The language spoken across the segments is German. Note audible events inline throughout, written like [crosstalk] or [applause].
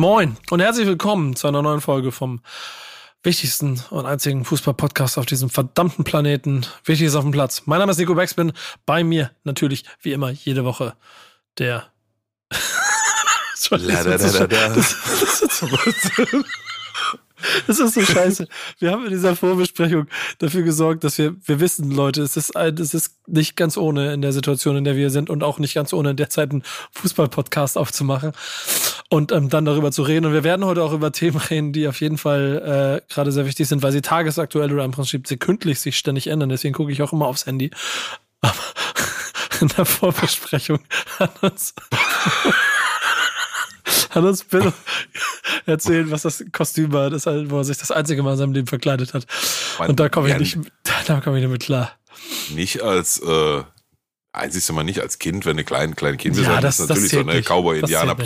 Moin und herzlich willkommen zu einer neuen Folge vom wichtigsten und einzigen Fußball-Podcast auf diesem verdammten Planeten. Wichtig ist auf dem Platz. Mein Name ist Nico Backspin. Bei mir natürlich, wie immer, jede Woche der. Da, da, da, da. Das, das, das, das ist so scheiße. Wir haben in dieser Vorbesprechung dafür gesorgt, dass wir, wir wissen, Leute, es ist, es ist nicht ganz ohne in der Situation, in der wir sind und auch nicht ganz ohne in der Zeit einen Fußball-Podcast aufzumachen und ähm, dann darüber zu reden. Und wir werden heute auch über Themen reden, die auf jeden Fall äh, gerade sehr wichtig sind, weil sie tagesaktuell oder im Prinzip sekündlich sich ständig ändern. Deswegen gucke ich auch immer aufs Handy. Aber [laughs] in der Vorbesprechung hat uns hat uns Bill erzählt, was das Kostüm war, das, wo er sich das einzige Mal in seinem Leben verkleidet hat. Mein, und da komme ich nicht, da komme ich nicht mit klar. Nicht als äh, Einzig mal nicht als Kind, wenn eine kleine, kleine Kinder ja, sind, das, ist natürlich das so eine Cowboy-Indianer.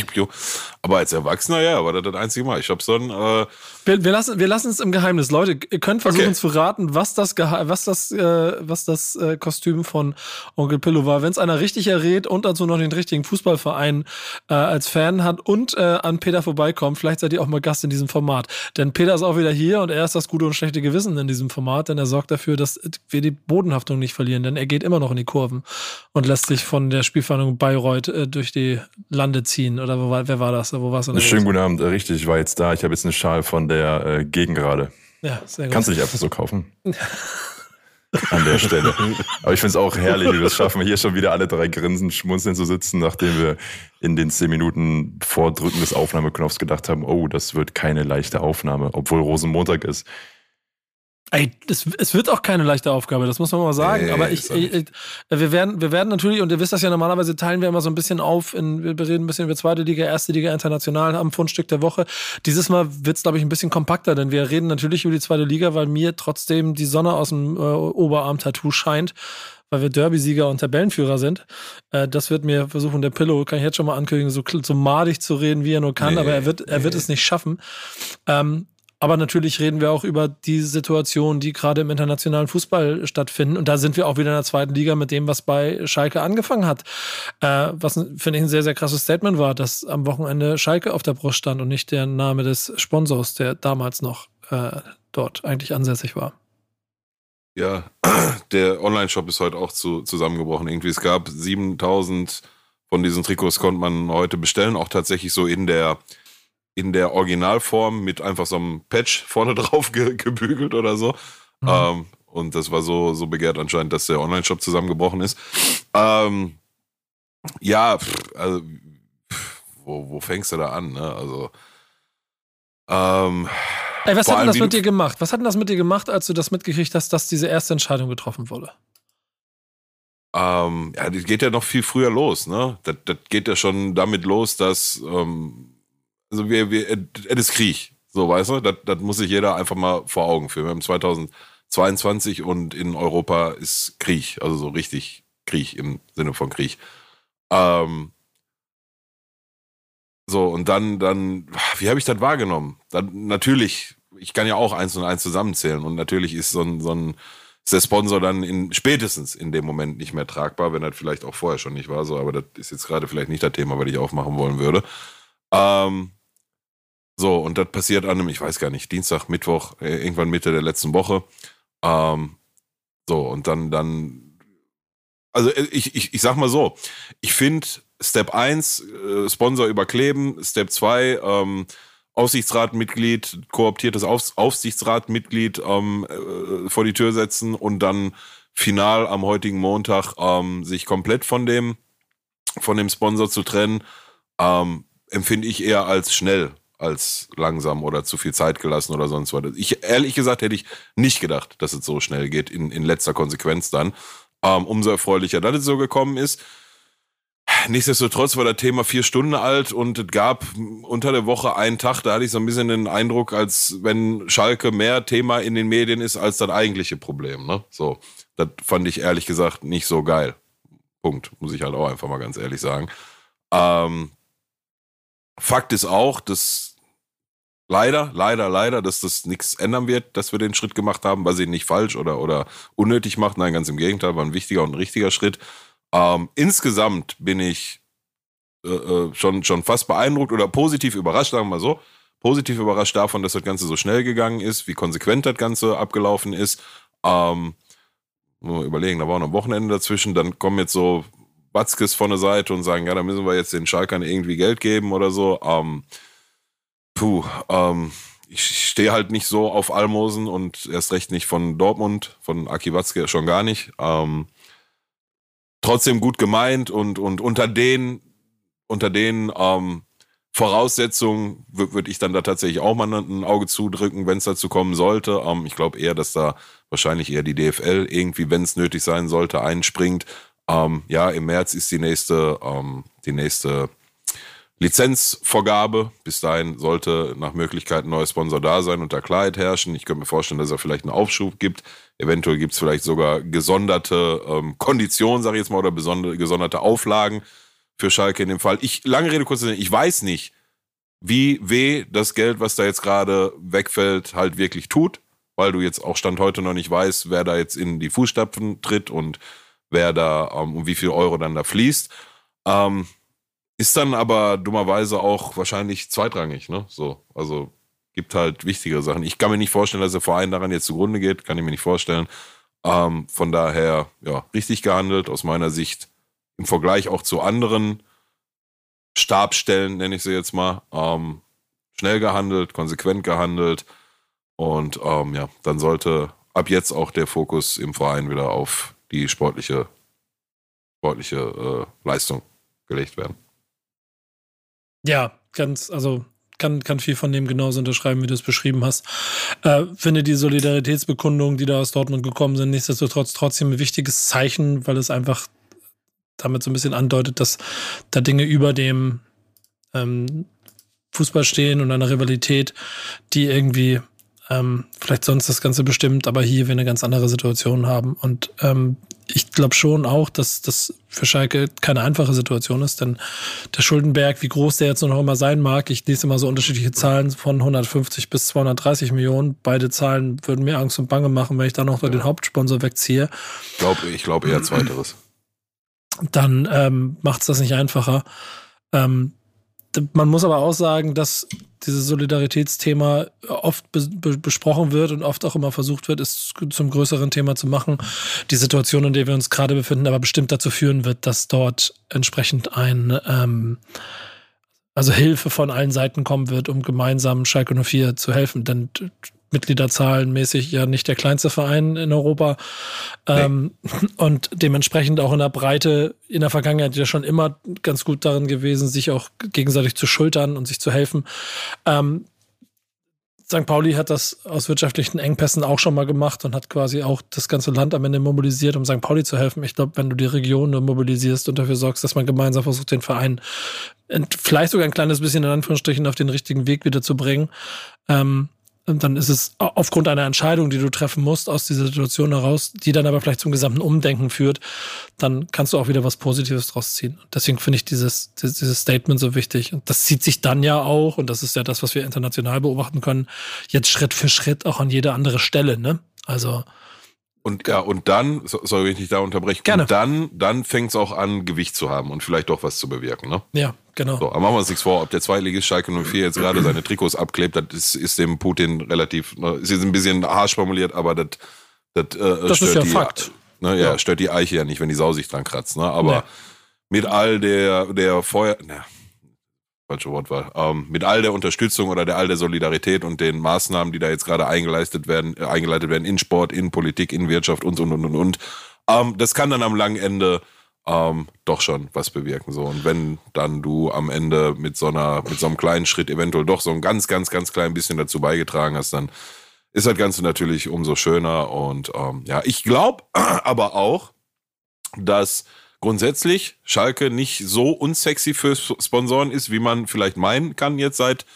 Aber als Erwachsener, ja, war das das einzige Mal. Ich habe so ein. Äh wir, wir, lassen, wir lassen es im Geheimnis. Leute, ihr könnt versuchen okay. zu raten, was das, was das, äh, was das äh, Kostüm von Onkel Pillow war. Wenn es einer richtig errät und dazu noch den richtigen Fußballverein äh, als Fan hat und äh, an Peter vorbeikommt, vielleicht seid ihr auch mal Gast in diesem Format. Denn Peter ist auch wieder hier und er ist das gute und schlechte Gewissen in diesem Format, denn er sorgt dafür, dass wir die Bodenhaftung nicht verlieren, denn er geht immer noch in die Kurven und lässt sich von der Spielverhandlung Bayreuth äh, durch die Lande ziehen. Oder wo war, wer war das? Wo war's Schönen guten Abend, richtig, ich war jetzt da. Ich habe jetzt eine Schal von der äh, Gegengrade. Ja, sehr gut. Kannst du nicht einfach so kaufen? [laughs] An der Stelle. Aber ich finde es auch herrlich, wie wir es schaffen, hier schon wieder alle drei grinsen, schmunzeln zu sitzen, nachdem wir in den zehn Minuten vor Drücken des Aufnahmeknopfs gedacht haben, oh, das wird keine leichte Aufnahme, obwohl Rosenmontag ist. Ey, das, es wird auch keine leichte Aufgabe, das muss man mal sagen. Nee, aber ich, ich, ich, wir werden, wir werden natürlich, und ihr wisst das ja normalerweise, teilen wir immer so ein bisschen auf. In, wir reden ein bisschen über zweite Liga, erste Liga, international am Fundstück der Woche. Dieses Mal wird es, glaube ich, ein bisschen kompakter, denn wir reden natürlich über die zweite Liga, weil mir trotzdem die Sonne aus dem äh, Oberarm-Tattoo scheint weil wir Derby-Sieger und Tabellenführer sind. Äh, das wird mir versuchen, der Pillow, kann ich jetzt schon mal ankündigen, so, so madig zu reden, wie er nur kann, nee, aber er wird, er nee. wird es nicht schaffen. Ähm, aber natürlich reden wir auch über die Situation, die gerade im internationalen Fußball stattfinden. Und da sind wir auch wieder in der zweiten Liga mit dem, was bei Schalke angefangen hat. Äh, was, finde ich, ein sehr, sehr krasses Statement war, dass am Wochenende Schalke auf der Brust stand und nicht der Name des Sponsors, der damals noch äh, dort eigentlich ansässig war. Ja, [clears throat] der Online-Shop ist heute auch zu, zusammengebrochen. Irgendwie, es gab 7000 von diesen Trikots konnte man heute bestellen, auch tatsächlich so in der in der Originalform mit einfach so einem Patch vorne [laughs] drauf ge gebügelt oder so. Mhm. Ähm, und das war so, so begehrt anscheinend, dass der Online-Shop zusammengebrochen ist. Ähm, ja, pff, also, pff, wo, wo fängst du da an? Ne? Also, ähm, Ey, was hat denn das mit dir gemacht? Was hat denn das mit dir gemacht, als du das mitgekriegt hast, dass diese erste Entscheidung getroffen wurde? Ähm, ja, das geht ja noch viel früher los, ne? Das, das geht ja schon damit los, dass ähm, also wir, wir, es ist Krieg. So, weißt du? Das, das muss sich jeder einfach mal vor Augen führen. Wir haben 2022 und in Europa ist Krieg. Also so richtig Krieg im Sinne von Krieg. Ähm, so, und dann, dann, wie habe ich das wahrgenommen? Dann natürlich, ich kann ja auch eins und eins zusammenzählen und natürlich ist so ein, so ein, ist der Sponsor dann in, spätestens in dem Moment nicht mehr tragbar, wenn das vielleicht auch vorher schon nicht war, so, aber das ist jetzt gerade vielleicht nicht das Thema, was ich aufmachen wollen würde. Ähm, so, und das passiert an einem, ich weiß gar nicht, Dienstag, Mittwoch, äh, irgendwann Mitte der letzten Woche. Ähm, so, und dann, dann, also äh, ich, ich, ich sag mal so, ich finde Step 1, äh, Sponsor überkleben, Step 2, ähm, Aufsichtsratmitglied, kooptiertes Auf, Aufsichtsratmitglied ähm, äh, vor die Tür setzen und dann final am heutigen Montag ähm, sich komplett von dem, von dem Sponsor zu trennen, ähm, empfinde ich eher als schnell als langsam oder zu viel Zeit gelassen oder sonst was. Ich, ehrlich gesagt, hätte ich nicht gedacht, dass es so schnell geht, in, in letzter Konsequenz dann. Ähm, umso erfreulicher, dass es so gekommen ist. nichtsdestotrotz war das Thema vier Stunden alt und es gab unter der Woche einen Tag, da hatte ich so ein bisschen den Eindruck, als wenn Schalke mehr Thema in den Medien ist als das eigentliche Problem. Ne? So, das fand ich ehrlich gesagt nicht so geil. Punkt, muss ich halt auch einfach mal ganz ehrlich sagen. Ähm, Fakt ist auch, dass leider, leider, leider, dass das nichts ändern wird, dass wir den Schritt gemacht haben, weil sie ihn nicht falsch oder, oder unnötig macht. Nein, ganz im Gegenteil, war ein wichtiger und ein richtiger Schritt. Ähm, insgesamt bin ich äh, äh, schon, schon fast beeindruckt oder positiv überrascht, sagen wir mal so. Positiv überrascht davon, dass das Ganze so schnell gegangen ist, wie konsequent das Ganze abgelaufen ist. Ähm, nur überlegen, da war noch ein Wochenende dazwischen, dann kommen jetzt so Batzkes von der Seite und sagen, ja, da müssen wir jetzt den Schalkern irgendwie Geld geben oder so. Ähm, puh, ähm, ich stehe halt nicht so auf Almosen und erst recht nicht von Dortmund, von Aki Watzke schon gar nicht. Ähm, trotzdem gut gemeint und, und unter den, unter den ähm, Voraussetzungen würde ich dann da tatsächlich auch mal ein Auge zudrücken, wenn es dazu kommen sollte. Ähm, ich glaube eher, dass da wahrscheinlich eher die DFL irgendwie, wenn es nötig sein sollte, einspringt. Ähm, ja, im März ist die nächste, ähm, die nächste Lizenzvorgabe. Bis dahin sollte nach Möglichkeit ein neuer Sponsor da sein und da Klarheit herrschen. Ich könnte mir vorstellen, dass er vielleicht einen Aufschub gibt. Eventuell gibt es vielleicht sogar gesonderte ähm, Konditionen, sage ich jetzt mal, oder gesonderte Auflagen für Schalke in dem Fall. Ich, lange Rede, kurz, ich weiß nicht, wie weh das Geld, was da jetzt gerade wegfällt, halt wirklich tut, weil du jetzt auch Stand heute noch nicht weißt, wer da jetzt in die Fußstapfen tritt und wer da ähm, um wie viel Euro dann da fließt. Ähm, ist dann aber dummerweise auch wahrscheinlich zweitrangig, ne? So, also gibt halt wichtigere Sachen. Ich kann mir nicht vorstellen, dass der Verein daran jetzt zugrunde geht, kann ich mir nicht vorstellen. Ähm, von daher, ja, richtig gehandelt aus meiner Sicht im Vergleich auch zu anderen Stabstellen, nenne ich sie jetzt mal. Ähm, schnell gehandelt, konsequent gehandelt und ähm, ja, dann sollte ab jetzt auch der Fokus im Verein wieder auf die sportliche, sportliche äh, Leistung gelegt werden. Ja, ganz, also kann, kann viel von dem genauso unterschreiben, wie du es beschrieben hast. Äh, finde die Solidaritätsbekundungen, die da aus Dortmund gekommen sind, nichtsdestotrotz trotzdem ein wichtiges Zeichen, weil es einfach damit so ein bisschen andeutet, dass da Dinge über dem ähm, Fußball stehen und einer Rivalität, die irgendwie ähm, vielleicht sonst das Ganze bestimmt, aber hier wir eine ganz andere Situation haben. Und ähm, ich glaube schon auch, dass das für Schalke keine einfache Situation ist, denn der Schuldenberg, wie groß der jetzt noch immer sein mag, ich lese immer so unterschiedliche Zahlen von 150 bis 230 Millionen. Beide Zahlen würden mir Angst und Bange machen, wenn ich da noch ja. den Hauptsponsor wegziehe. Ich glaube ich glaub eher zweiteres. Dann ähm, macht es das nicht einfacher. Ähm, man muss aber auch sagen, dass dieses Solidaritätsthema oft be besprochen wird und oft auch immer versucht wird, es zum größeren Thema zu machen. Die Situation, in der wir uns gerade befinden, aber bestimmt dazu führen wird, dass dort entsprechend ein ähm, also Hilfe von allen Seiten kommen wird, um gemeinsam Schalke 04 zu helfen. Denn Mitgliederzahlenmäßig ja nicht der kleinste Verein in Europa. Ähm, Und dementsprechend auch in der Breite in der Vergangenheit ja schon immer ganz gut darin gewesen, sich auch gegenseitig zu schultern und sich zu helfen. Ähm, St. Pauli hat das aus wirtschaftlichen Engpässen auch schon mal gemacht und hat quasi auch das ganze Land am Ende mobilisiert, um St. Pauli zu helfen. Ich glaube, wenn du die Region nur mobilisierst und dafür sorgst, dass man gemeinsam versucht, den Verein vielleicht sogar ein kleines bisschen in Anführungsstrichen auf den richtigen Weg wieder zu bringen, ähm, dann ist es aufgrund einer Entscheidung, die du treffen musst aus dieser Situation heraus, die dann aber vielleicht zum gesamten Umdenken führt, dann kannst du auch wieder was Positives draus ziehen. Deswegen finde ich dieses, dieses Statement so wichtig. Und das zieht sich dann ja auch, und das ist ja das, was wir international beobachten können, jetzt Schritt für Schritt auch an jede andere Stelle, ne? Also, und ja, und dann, soll ich nicht da unterbrechen, Gerne. und dann, dann fängt es auch an, Gewicht zu haben und vielleicht doch was zu bewirken, ne? Ja, genau. So, aber machen wir uns nichts vor, ob der Zweitligist Schalke 04 jetzt gerade seine Trikots abklebt, das ist, ist dem Putin relativ, ne, ist jetzt ein bisschen harsch formuliert, aber das, das, äh, das stört ist ja die, Fakt. Ne, ja, ja, stört die Eiche ja nicht, wenn die Sau sich dran kratzt, ne? Aber nee. mit all der, der Feuer, na, falsche Wortwahl, ähm, mit all der Unterstützung oder der all der Solidarität und den Maßnahmen, die da jetzt gerade eingeleitet werden, äh, eingeleitet werden in Sport, in Politik, in Wirtschaft und und und und und. Ähm, das kann dann am langen Ende ähm, doch schon was bewirken. So. Und wenn dann du am Ende mit so einer, mit so einem kleinen Schritt eventuell doch so ein ganz, ganz, ganz klein bisschen dazu beigetragen hast, dann ist das Ganze natürlich umso schöner. Und ähm, ja, ich glaube [clears throat] aber auch, dass grundsätzlich Schalke nicht so unsexy für Sponsoren ist, wie man vielleicht meinen kann jetzt seit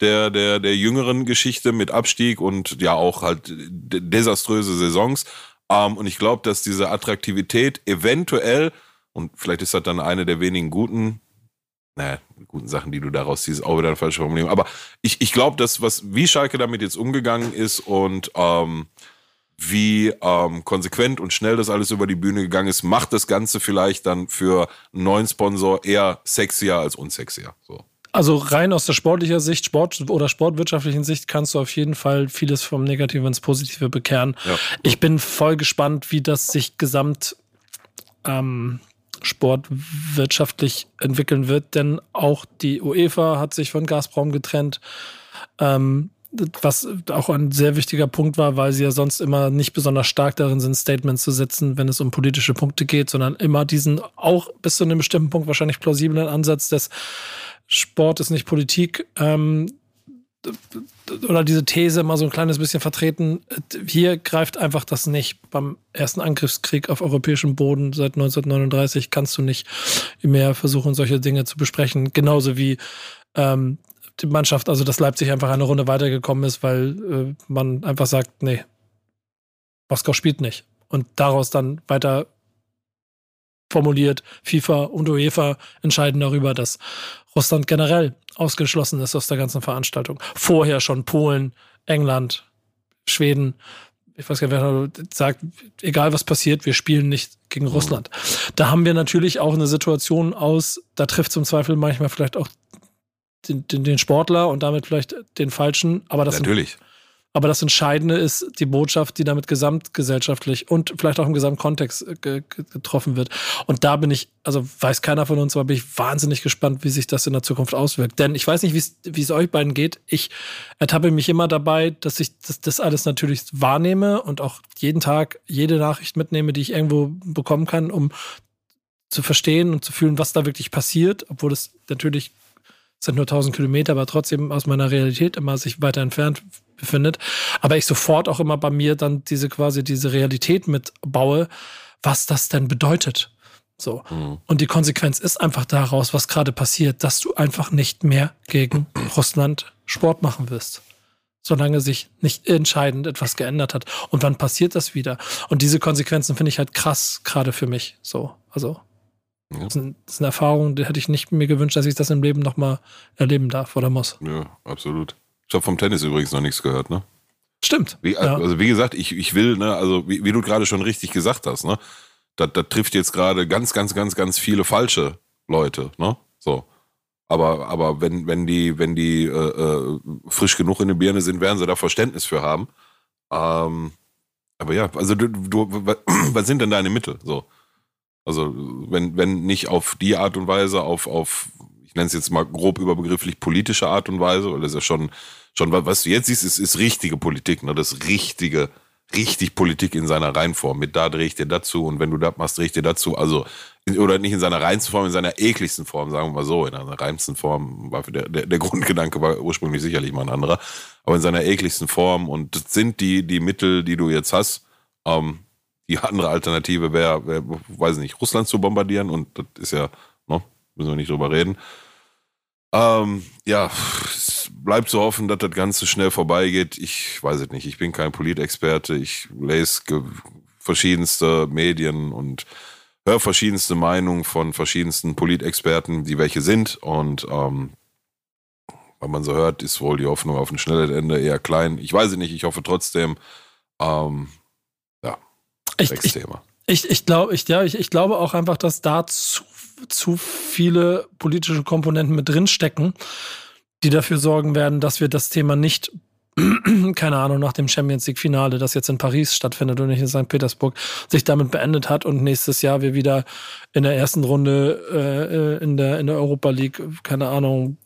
der, der, der jüngeren Geschichte mit Abstieg und ja auch halt desaströse Saisons. Ähm, und ich glaube, dass diese Attraktivität eventuell, und vielleicht ist das dann eine der wenigen guten, naja, guten Sachen, die du daraus ziehst, auch wieder eine falsche Formulierung. Aber ich, ich glaube, dass was, wie Schalke damit jetzt umgegangen ist und ähm, wie ähm, konsequent und schnell das alles über die Bühne gegangen ist, macht das Ganze vielleicht dann für einen neuen Sponsor eher sexier als unsexier. So. Also rein aus der sportlicher Sicht, Sport oder sportwirtschaftlichen Sicht kannst du auf jeden Fall vieles vom Negativen ins Positive bekehren. Ja. Ich bin voll gespannt, wie das sich gesamt ähm, sportwirtschaftlich entwickeln wird, denn auch die UEFA hat sich von Gazprom getrennt. Ähm, was auch ein sehr wichtiger Punkt war, weil sie ja sonst immer nicht besonders stark darin sind, Statements zu setzen, wenn es um politische Punkte geht, sondern immer diesen auch bis zu einem bestimmten Punkt wahrscheinlich plausiblen Ansatz des Sport ist nicht Politik ähm, oder diese These immer so ein kleines bisschen vertreten. Hier greift einfach das nicht. Beim ersten Angriffskrieg auf europäischem Boden seit 1939 kannst du nicht mehr versuchen, solche Dinge zu besprechen. Genauso wie ähm, die Mannschaft, also dass Leipzig einfach eine Runde weitergekommen ist, weil äh, man einfach sagt, nee, Moskau spielt nicht. Und daraus dann weiter formuliert, FIFA und UEFA entscheiden darüber, dass Russland generell ausgeschlossen ist aus der ganzen Veranstaltung. Vorher schon Polen, England, Schweden, ich weiß gar nicht, wer sagt, egal was passiert, wir spielen nicht gegen mhm. Russland. Da haben wir natürlich auch eine Situation aus, da trifft zum Zweifel manchmal vielleicht auch den, den, den Sportler und damit vielleicht den Falschen. Aber das natürlich. Sind, aber das Entscheidende ist die Botschaft, die damit gesamtgesellschaftlich und vielleicht auch im Gesamtkontext äh, getroffen wird. Und da bin ich, also weiß keiner von uns, aber bin ich wahnsinnig gespannt, wie sich das in der Zukunft auswirkt. Denn ich weiß nicht, wie es euch beiden geht. Ich ertappe mich immer dabei, dass ich das, das alles natürlich wahrnehme und auch jeden Tag jede Nachricht mitnehme, die ich irgendwo bekommen kann, um zu verstehen und zu fühlen, was da wirklich passiert, obwohl es natürlich sind nur 1000 Kilometer, aber trotzdem aus meiner Realität immer sich weiter entfernt befindet. Aber ich sofort auch immer bei mir dann diese quasi diese Realität mitbaue, was das denn bedeutet. So. Mhm. Und die Konsequenz ist einfach daraus, was gerade passiert, dass du einfach nicht mehr gegen [clears throat] Russland Sport machen wirst. Solange sich nicht entscheidend etwas geändert hat. Und wann passiert das wieder? Und diese Konsequenzen finde ich halt krass, gerade für mich. So. Also, ja. Das, ist eine Erfahrung, die hätte ich nicht mir gewünscht, dass ich das im Leben nochmal erleben darf oder muss. Ja, absolut. Ich habe vom Tennis übrigens noch nichts gehört, ne? Stimmt. Wie, ja. Also wie gesagt, ich, ich will, ne, also wie, wie du gerade schon richtig gesagt hast, ne? Da, da trifft jetzt gerade ganz, ganz, ganz, ganz viele falsche Leute, ne? So. Aber, aber wenn, wenn die, wenn die äh, äh, frisch genug in der Birne sind, werden sie da Verständnis für haben. Ähm, aber ja, also du, du, [clears throat] was sind denn deine Mittel? So. Also wenn, wenn nicht auf die Art und Weise, auf, auf, ich nenne es jetzt mal grob überbegrifflich politische Art und Weise, weil das ist ja schon, schon was du jetzt siehst, ist, ist richtige Politik, ne? Das richtige, richtig Politik in seiner Reihenform. Mit da drehe ich dir dazu und wenn du das machst, drehe ich dir dazu. Also, oder nicht in seiner reinsten Form, in seiner ekligsten Form, sagen wir mal so. In einer reinsten Form war der, der, der [laughs] Grundgedanke war ursprünglich sicherlich mal ein anderer. Aber in seiner ekligsten Form und das sind die, die Mittel, die du jetzt hast. Ähm, die andere Alternative wäre, wär, weiß nicht, Russland zu bombardieren und das ist ja, ne, müssen wir nicht drüber reden. Ähm, ja, es bleibt zu hoffen, dass das Ganze schnell vorbeigeht. Ich weiß es nicht. Ich bin kein Politexperte. Ich lese verschiedenste Medien und höre verschiedenste Meinungen von verschiedensten Politexperten, die welche sind. Und ähm, weil man so hört, ist wohl die Hoffnung auf ein schnelles Ende eher klein. Ich weiß es nicht. Ich hoffe trotzdem. Ähm, ich, ich, ich, ich, glaube, ich, ja, ich, ich glaube auch einfach, dass da zu, zu viele politische Komponenten mit drinstecken, die dafür sorgen werden, dass wir das Thema nicht [clears throat] keine Ahnung, nach dem Champions League Finale, das jetzt in Paris stattfindet und nicht in St. Petersburg, sich damit beendet hat und nächstes Jahr wir wieder in der ersten Runde äh, in, der, in der Europa League, keine Ahnung,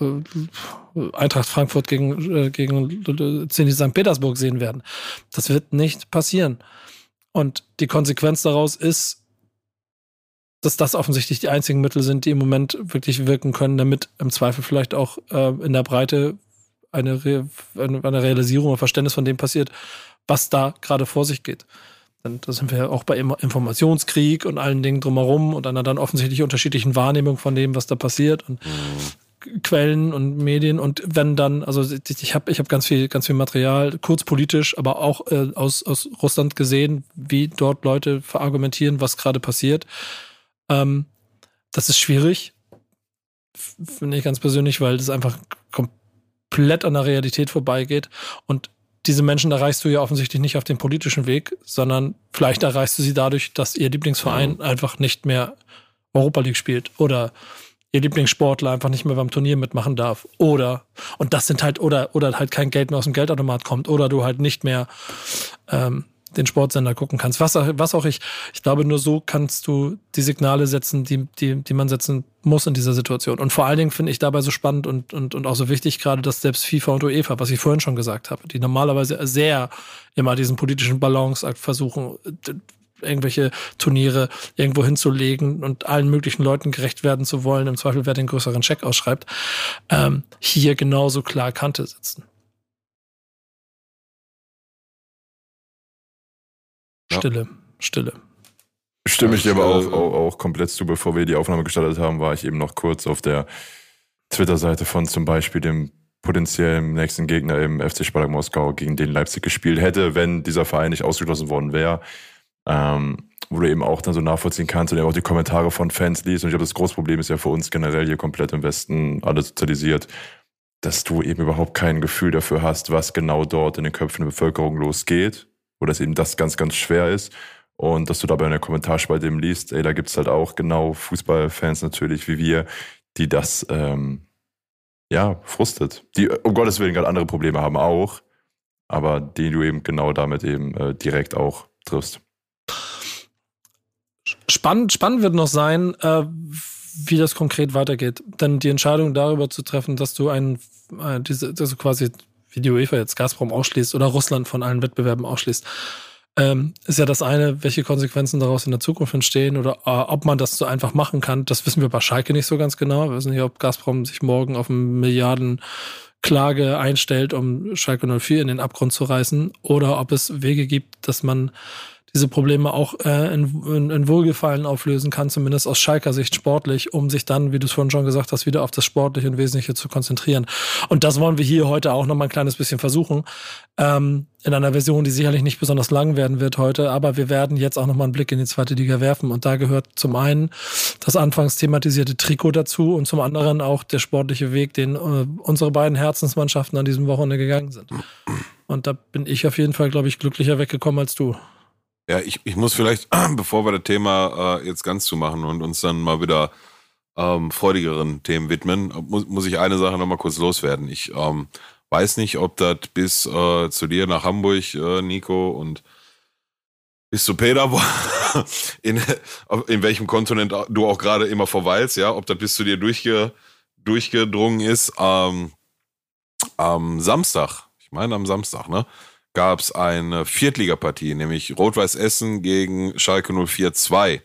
äh, Eintracht Frankfurt gegen, äh, gegen Zenit St. Petersburg sehen werden. Das wird nicht passieren. Und die Konsequenz daraus ist, dass das offensichtlich die einzigen Mittel sind, die im Moment wirklich wirken können, damit im Zweifel vielleicht auch äh, in der Breite eine, Re eine, Realisierung, ein Verständnis von dem passiert, was da gerade vor sich geht. Dann, da sind wir auch bei Informationskrieg und allen Dingen drumherum und einer dann offensichtlich unterschiedlichen Wahrnehmung von dem, was da passiert und mhm. Quellen und Medien und wenn dann, also ich habe ich hab ganz viel, ganz viel Material, kurz politisch, aber auch äh, aus, aus Russland gesehen, wie dort Leute verargumentieren, was gerade passiert. Ähm, das ist schwierig, finde ich ganz persönlich, weil das einfach komplett an der Realität vorbeigeht und diese Menschen erreichst du ja offensichtlich nicht auf dem politischen Weg, sondern vielleicht erreichst du sie dadurch, dass ihr Lieblingsverein einfach nicht mehr Europa League spielt oder ihr Lieblingssportler einfach nicht mehr beim Turnier mitmachen darf oder und das sind halt oder oder halt kein Geld mehr aus dem Geldautomat kommt oder du halt nicht mehr ähm, den Sportsender gucken kannst. Was, was auch ich, ich glaube, nur so kannst du die Signale setzen, die, die, die man setzen muss in dieser Situation. Und vor allen Dingen finde ich dabei so spannend und, und, und auch so wichtig, gerade dass selbst FIFA und UEFA, was ich vorhin schon gesagt habe, die normalerweise sehr immer diesen politischen Balanceakt versuchen, irgendwelche Turniere irgendwo hinzulegen und allen möglichen Leuten gerecht werden zu wollen, im Zweifel wer den größeren Check ausschreibt, ähm, hier genauso klar Kante setzen. Stille, Stille. Stimme ich dir aber auch, auch, auch komplett zu. Bevor wir die Aufnahme gestartet haben, war ich eben noch kurz auf der Twitter-Seite von zum Beispiel dem potenziellen nächsten Gegner im FC Spartak Moskau, gegen den Leipzig gespielt hätte, wenn dieser Verein nicht ausgeschlossen worden wäre. Ähm, wo du eben auch dann so nachvollziehen kannst und ja auch die Kommentare von Fans liest. Und ich glaube, das große Problem ist ja für uns generell hier komplett im Westen alle sozialisiert, dass du eben überhaupt kein Gefühl dafür hast, was genau dort in den Köpfen der Bevölkerung losgeht wo das eben das ganz, ganz schwer ist. Und dass du dabei in der Kommentarspalte eben liest, ey, da gibt's halt auch genau Fußballfans natürlich wie wir, die das ähm, ja frustet. Die um Gottes Willen gerade andere Probleme haben auch, aber die du eben genau damit eben äh, direkt auch triffst. Spannend, spannend wird noch sein, äh, wie das konkret weitergeht. Denn die Entscheidung darüber zu treffen, dass du einen, äh, diese, also quasi wie die UEFA jetzt Gazprom ausschließt oder Russland von allen Wettbewerben ausschließt, ähm, ist ja das eine, welche Konsequenzen daraus in der Zukunft entstehen oder äh, ob man das so einfach machen kann. Das wissen wir bei Schalke nicht so ganz genau. Wir wissen nicht, ob Gazprom sich morgen auf eine Milliardenklage einstellt, um Schalke 04 in den Abgrund zu reißen oder ob es Wege gibt, dass man diese Probleme auch äh, in, in, in Wohlgefallen auflösen kann, zumindest aus Schalker Sicht sportlich, um sich dann, wie du es vorhin schon gesagt hast, wieder auf das Sportliche und Wesentliche zu konzentrieren. Und das wollen wir hier heute auch noch mal ein kleines bisschen versuchen. Ähm, in einer Version, die sicherlich nicht besonders lang werden wird heute, aber wir werden jetzt auch noch mal einen Blick in die zweite Liga werfen. Und da gehört zum einen das anfangs thematisierte Trikot dazu und zum anderen auch der sportliche Weg, den äh, unsere beiden Herzensmannschaften an diesem Wochenende gegangen sind. Und da bin ich auf jeden Fall, glaube ich, glücklicher weggekommen als du. Ja, ich, ich muss vielleicht, [clears throat] bevor wir das Thema äh, jetzt ganz zumachen und uns dann mal wieder ähm, freudigeren Themen widmen, muss, muss ich eine Sache nochmal kurz loswerden. Ich ähm, weiß nicht, ob das bis äh, zu dir nach Hamburg, äh, Nico, und bis zu Peter, [laughs] in, in welchem Kontinent du auch gerade immer verweilst, ja, ob das bis zu dir durchge, durchgedrungen ist. Ähm, am Samstag, ich meine am Samstag, ne? Gab es eine Viertligapartie, nämlich Rot-Weiß Essen gegen Schalke 04-2.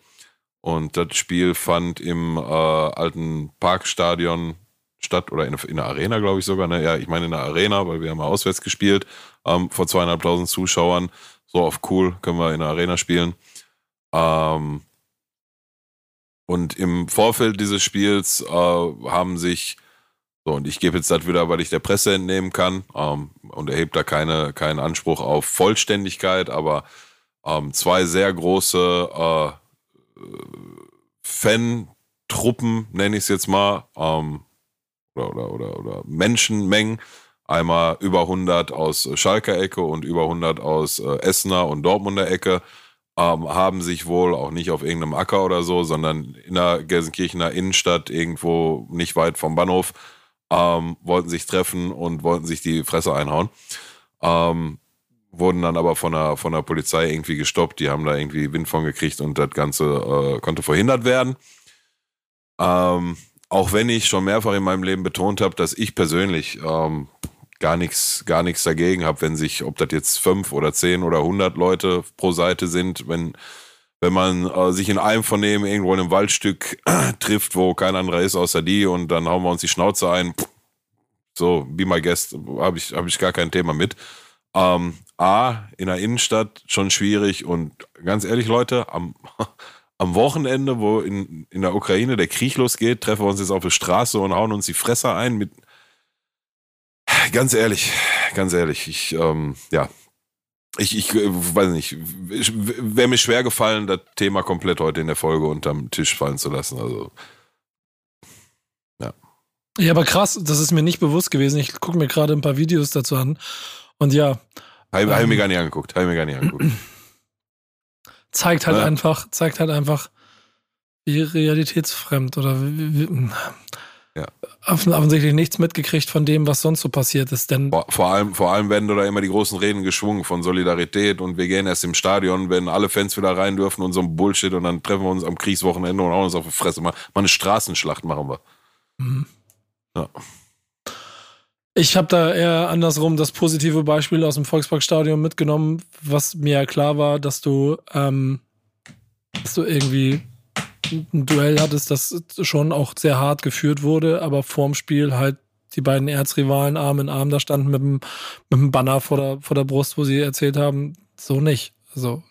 Und das Spiel fand im äh, alten Parkstadion statt oder in, in der Arena, glaube ich sogar. Ne? Ja, ich meine in der Arena, weil wir haben auswärts gespielt ähm, vor zweieinhalbtausend Zuschauern. So auf cool können wir in der Arena spielen. Ähm, und im Vorfeld dieses Spiels äh, haben sich so, und ich gebe jetzt das wieder, weil ich der Presse entnehmen kann ähm, und erhebt da keine, keinen Anspruch auf Vollständigkeit, aber ähm, zwei sehr große äh, Fan-Truppen, nenne ich es jetzt mal, ähm, oder, oder, oder, oder Menschenmengen, einmal über 100 aus Schalker Ecke und über 100 aus äh, Essener und Dortmunder Ecke, ähm, haben sich wohl auch nicht auf irgendeinem Acker oder so, sondern in der Gelsenkirchener Innenstadt irgendwo nicht weit vom Bahnhof ähm, wollten sich treffen und wollten sich die Fresse einhauen. Ähm, wurden dann aber von der, von der Polizei irgendwie gestoppt. Die haben da irgendwie Wind von gekriegt und das Ganze äh, konnte verhindert werden. Ähm, auch wenn ich schon mehrfach in meinem Leben betont habe, dass ich persönlich ähm, gar nichts gar nichts dagegen habe, wenn sich, ob das jetzt fünf oder zehn oder hundert Leute pro Seite sind, wenn wenn man äh, sich in einem von denen irgendwo in einem Waldstück [clears throat] trifft, wo kein anderer ist außer die und dann hauen wir uns die Schnauze ein. So, be my guest, habe ich, hab ich gar kein Thema mit. Ähm, A, in der Innenstadt schon schwierig und ganz ehrlich, Leute, am, [laughs] am Wochenende, wo in, in der Ukraine der Krieg losgeht, treffen wir uns jetzt auf der Straße und hauen uns die Fresse ein mit. Ganz ehrlich, ganz ehrlich, ich, ähm, ja, ich, ich äh, weiß nicht, wäre mir schwer gefallen, das Thema komplett heute in der Folge unterm Tisch fallen zu lassen. Also, ja. Ja, aber krass, das ist mir nicht bewusst gewesen. Ich gucke mir gerade ein paar Videos dazu an. Und ja. Habe ähm, hab ich mir gar nicht angeguckt. Habe ich mir gar nicht angeguckt. Zeigt halt ja. einfach, zeigt halt einfach, wie realitätsfremd oder wie, wie, ja. offensichtlich nichts mitgekriegt von dem, was sonst so passiert ist. Denn vor, vor, allem, vor allem werden da immer die großen Reden geschwungen von Solidarität und wir gehen erst im Stadion, wenn alle Fans wieder rein dürfen und so ein Bullshit und dann treffen wir uns am Kriegswochenende und hauen uns auf die Fresse. Mal, mal eine Straßenschlacht machen wir. Mhm. Ja. Ich habe da eher andersrum das positive Beispiel aus dem Volksparkstadion mitgenommen, was mir ja klar war, dass du, ähm, dass du irgendwie ein Duell hattest, das schon auch sehr hart geführt wurde, aber vorm Spiel halt die beiden Erzrivalen Arm in Arm da standen mit dem, mit dem Banner vor der, vor der Brust, wo sie erzählt haben, so nicht. Also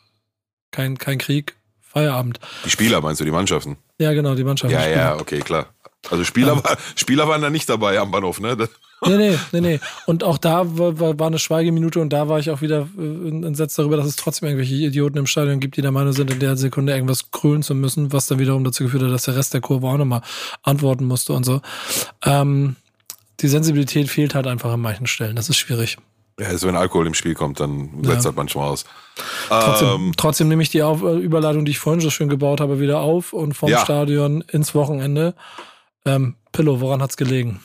kein, kein Krieg, Feierabend. Die Spieler meinst du, die Mannschaften? Ja, genau, die Mannschaften. Ja, ja, okay, klar. Also Spieler, war, Spieler waren da nicht dabei am Bahnhof, ne? Nee, nee, nee, nee. Und auch da war, war eine Schweigeminute und da war ich auch wieder äh, entsetzt darüber, dass es trotzdem irgendwelche Idioten im Stadion gibt, die der Meinung sind, in der Sekunde irgendwas krölen zu müssen, was dann wiederum dazu geführt hat, dass der Rest der Kurve auch nochmal antworten musste und so. Ähm, die Sensibilität fehlt halt einfach an manchen Stellen. Das ist schwierig. Ja, also wenn Alkohol im Spiel kommt, dann setzt ja. das manchmal aus. Trotzdem, ähm, trotzdem nehme ich die auf, äh, Überleitung, die ich vorhin so schön gebaut habe, wieder auf und vom ja. Stadion ins Wochenende. Ähm, Pillow, woran hat's gelegen?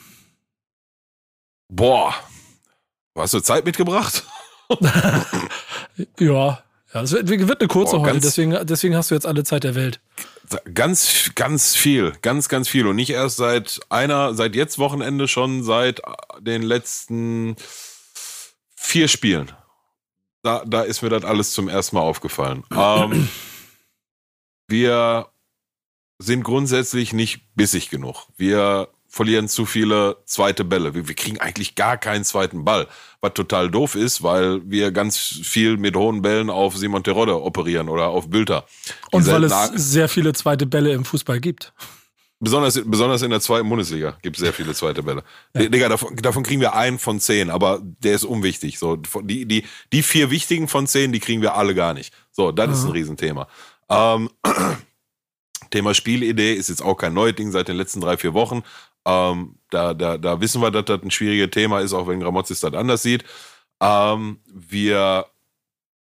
Boah, hast du Zeit mitgebracht? [laughs] ja, ja, es wird, wird eine kurze Boah, heute, deswegen, deswegen hast du jetzt alle Zeit der Welt. Ganz, ganz viel, ganz, ganz viel. Und nicht erst seit einer, seit jetzt Wochenende, schon seit den letzten vier Spielen. Da, da ist mir das alles zum ersten Mal aufgefallen. [clears throat] Ähm, wir sind grundsätzlich nicht bissig genug. Wir verlieren zu viele zweite Bälle. Wir, wir, kriegen eigentlich gar keinen zweiten Ball, was total doof ist, weil wir ganz viel mit hohen Bällen auf Simon Terodde operieren oder auf Bülter. Und weil es sehr viele zweite Bälle im Fußball gibt. Besonders, besonders in der zweiten Bundesliga gibt es sehr viele zweite Bälle. Ja. Digga, davon, davon kriegen wir einen von zehn, aber der ist unwichtig. So, die, die, die vier wichtigen von zehn, die kriegen wir alle gar nicht. So, das Aha. ist ein Riesenthema. Ähm, [clears throat] Thema Spielidee ist jetzt auch kein neues Ding seit den letzten drei, vier Wochen. Ähm, da, da, da wissen wir, dass das ein schwieriges Thema ist, auch wenn Gramozis das anders sieht. Ähm, wir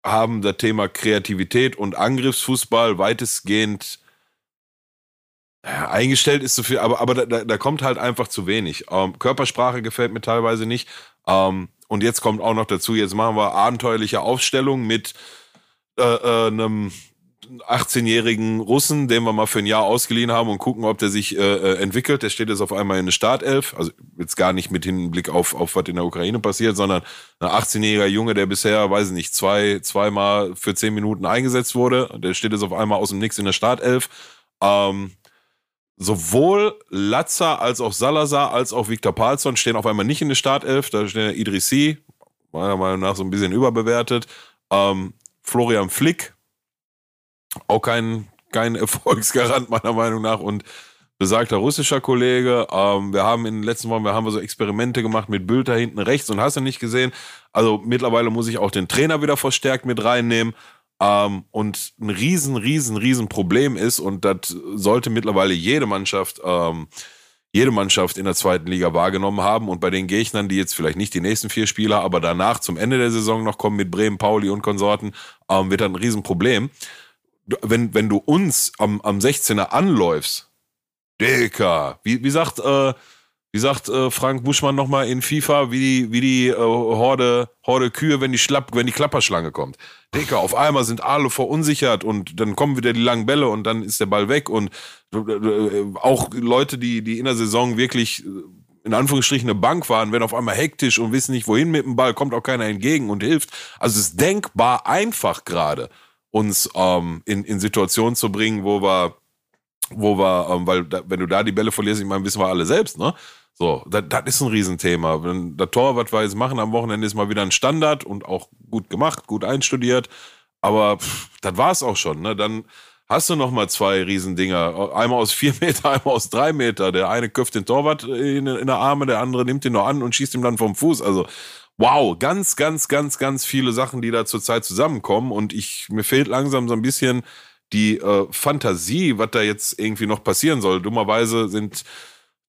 haben das Thema Kreativität und Angriffsfußball weitestgehend ja, eingestellt ist zu viel, aber, aber da, da kommt halt einfach zu wenig. Ähm, Körpersprache gefällt mir teilweise nicht. Ähm, und jetzt kommt auch noch dazu, jetzt machen wir abenteuerliche Aufstellungen mit äh, äh, einem 18-jährigen Russen, den wir mal für ein Jahr ausgeliehen haben und gucken, ob der sich äh, äh, entwickelt. Der steht jetzt auf einmal in der Startelf. Also jetzt gar nicht mit Hinblick auf, auf was in der Ukraine passiert, sondern ein 18-jähriger Junge, der bisher, weiß ich nicht, zwei, zweimal für zehn Minuten eingesetzt wurde. Der steht jetzt auf einmal aus dem Nix in der Startelf. Ähm, sowohl Latza als auch Salazar als auch Viktor Palsson stehen auf einmal nicht in der Startelf. Da steht Idrissi, meiner Meinung nach so ein bisschen überbewertet. Ähm, Florian Flick auch kein, kein [laughs] Erfolgsgarant meiner Meinung nach und besagter russischer Kollege. Ähm, wir haben in den letzten Wochen, wir haben so Experimente gemacht mit Bülter hinten rechts und hast du nicht gesehen. Also mittlerweile muss ich auch den Trainer wieder verstärkt mit reinnehmen. Ähm, und ein riesen, riesen, riesen Problem ist und das sollte mittlerweile jede Mannschaft ähm, jede Mannschaft in der zweiten Liga wahrgenommen haben. Und bei den Gegnern, die jetzt vielleicht nicht die nächsten vier Spieler, aber danach zum Ende der Saison noch kommen mit Bremen, Pauli und Konsorten, ähm, wird das ein Riesenproblem wenn, wenn du uns am, am 16er anläufst, Dicker, wie, wie sagt, äh, wie sagt äh, Frank Buschmann nochmal in FIFA, wie die, wie die äh, Horde, Horde Kühe, wenn die, Schlapp, wenn die Klapperschlange kommt. Dicker, auf einmal sind alle verunsichert und dann kommen wieder die langen Bälle und dann ist der Ball weg und äh, auch Leute, die, die in der Saison wirklich äh, in Anführungsstrichen eine Bank waren, werden auf einmal hektisch und wissen nicht, wohin mit dem Ball, kommt auch keiner entgegen und hilft. Also es ist denkbar einfach gerade uns ähm, in, in Situationen zu bringen, wo wir wo wir, ähm, weil da, wenn du da die Bälle verlierst, ich meine, wissen wir alle selbst, ne? So, das, das ist ein Riesenthema. Wenn der Tor, was wir jetzt machen am Wochenende, ist mal wieder ein Standard und auch gut gemacht, gut einstudiert. Aber pff, das war's auch schon, ne? Dann hast du noch mal zwei Riesendinger. Einmal aus vier [laughs] Meter, einmal aus drei Meter. Der eine köpft den Torwart in, in der Arme, der andere nimmt ihn noch an und schießt ihm dann vom Fuß. Also, wow, ganz, ganz, ganz, ganz viele Sachen, die da zurzeit zusammenkommen. Und ich, mir fehlt langsam so ein bisschen die äh, Fantasie, was da jetzt irgendwie noch passieren soll. Dummerweise sind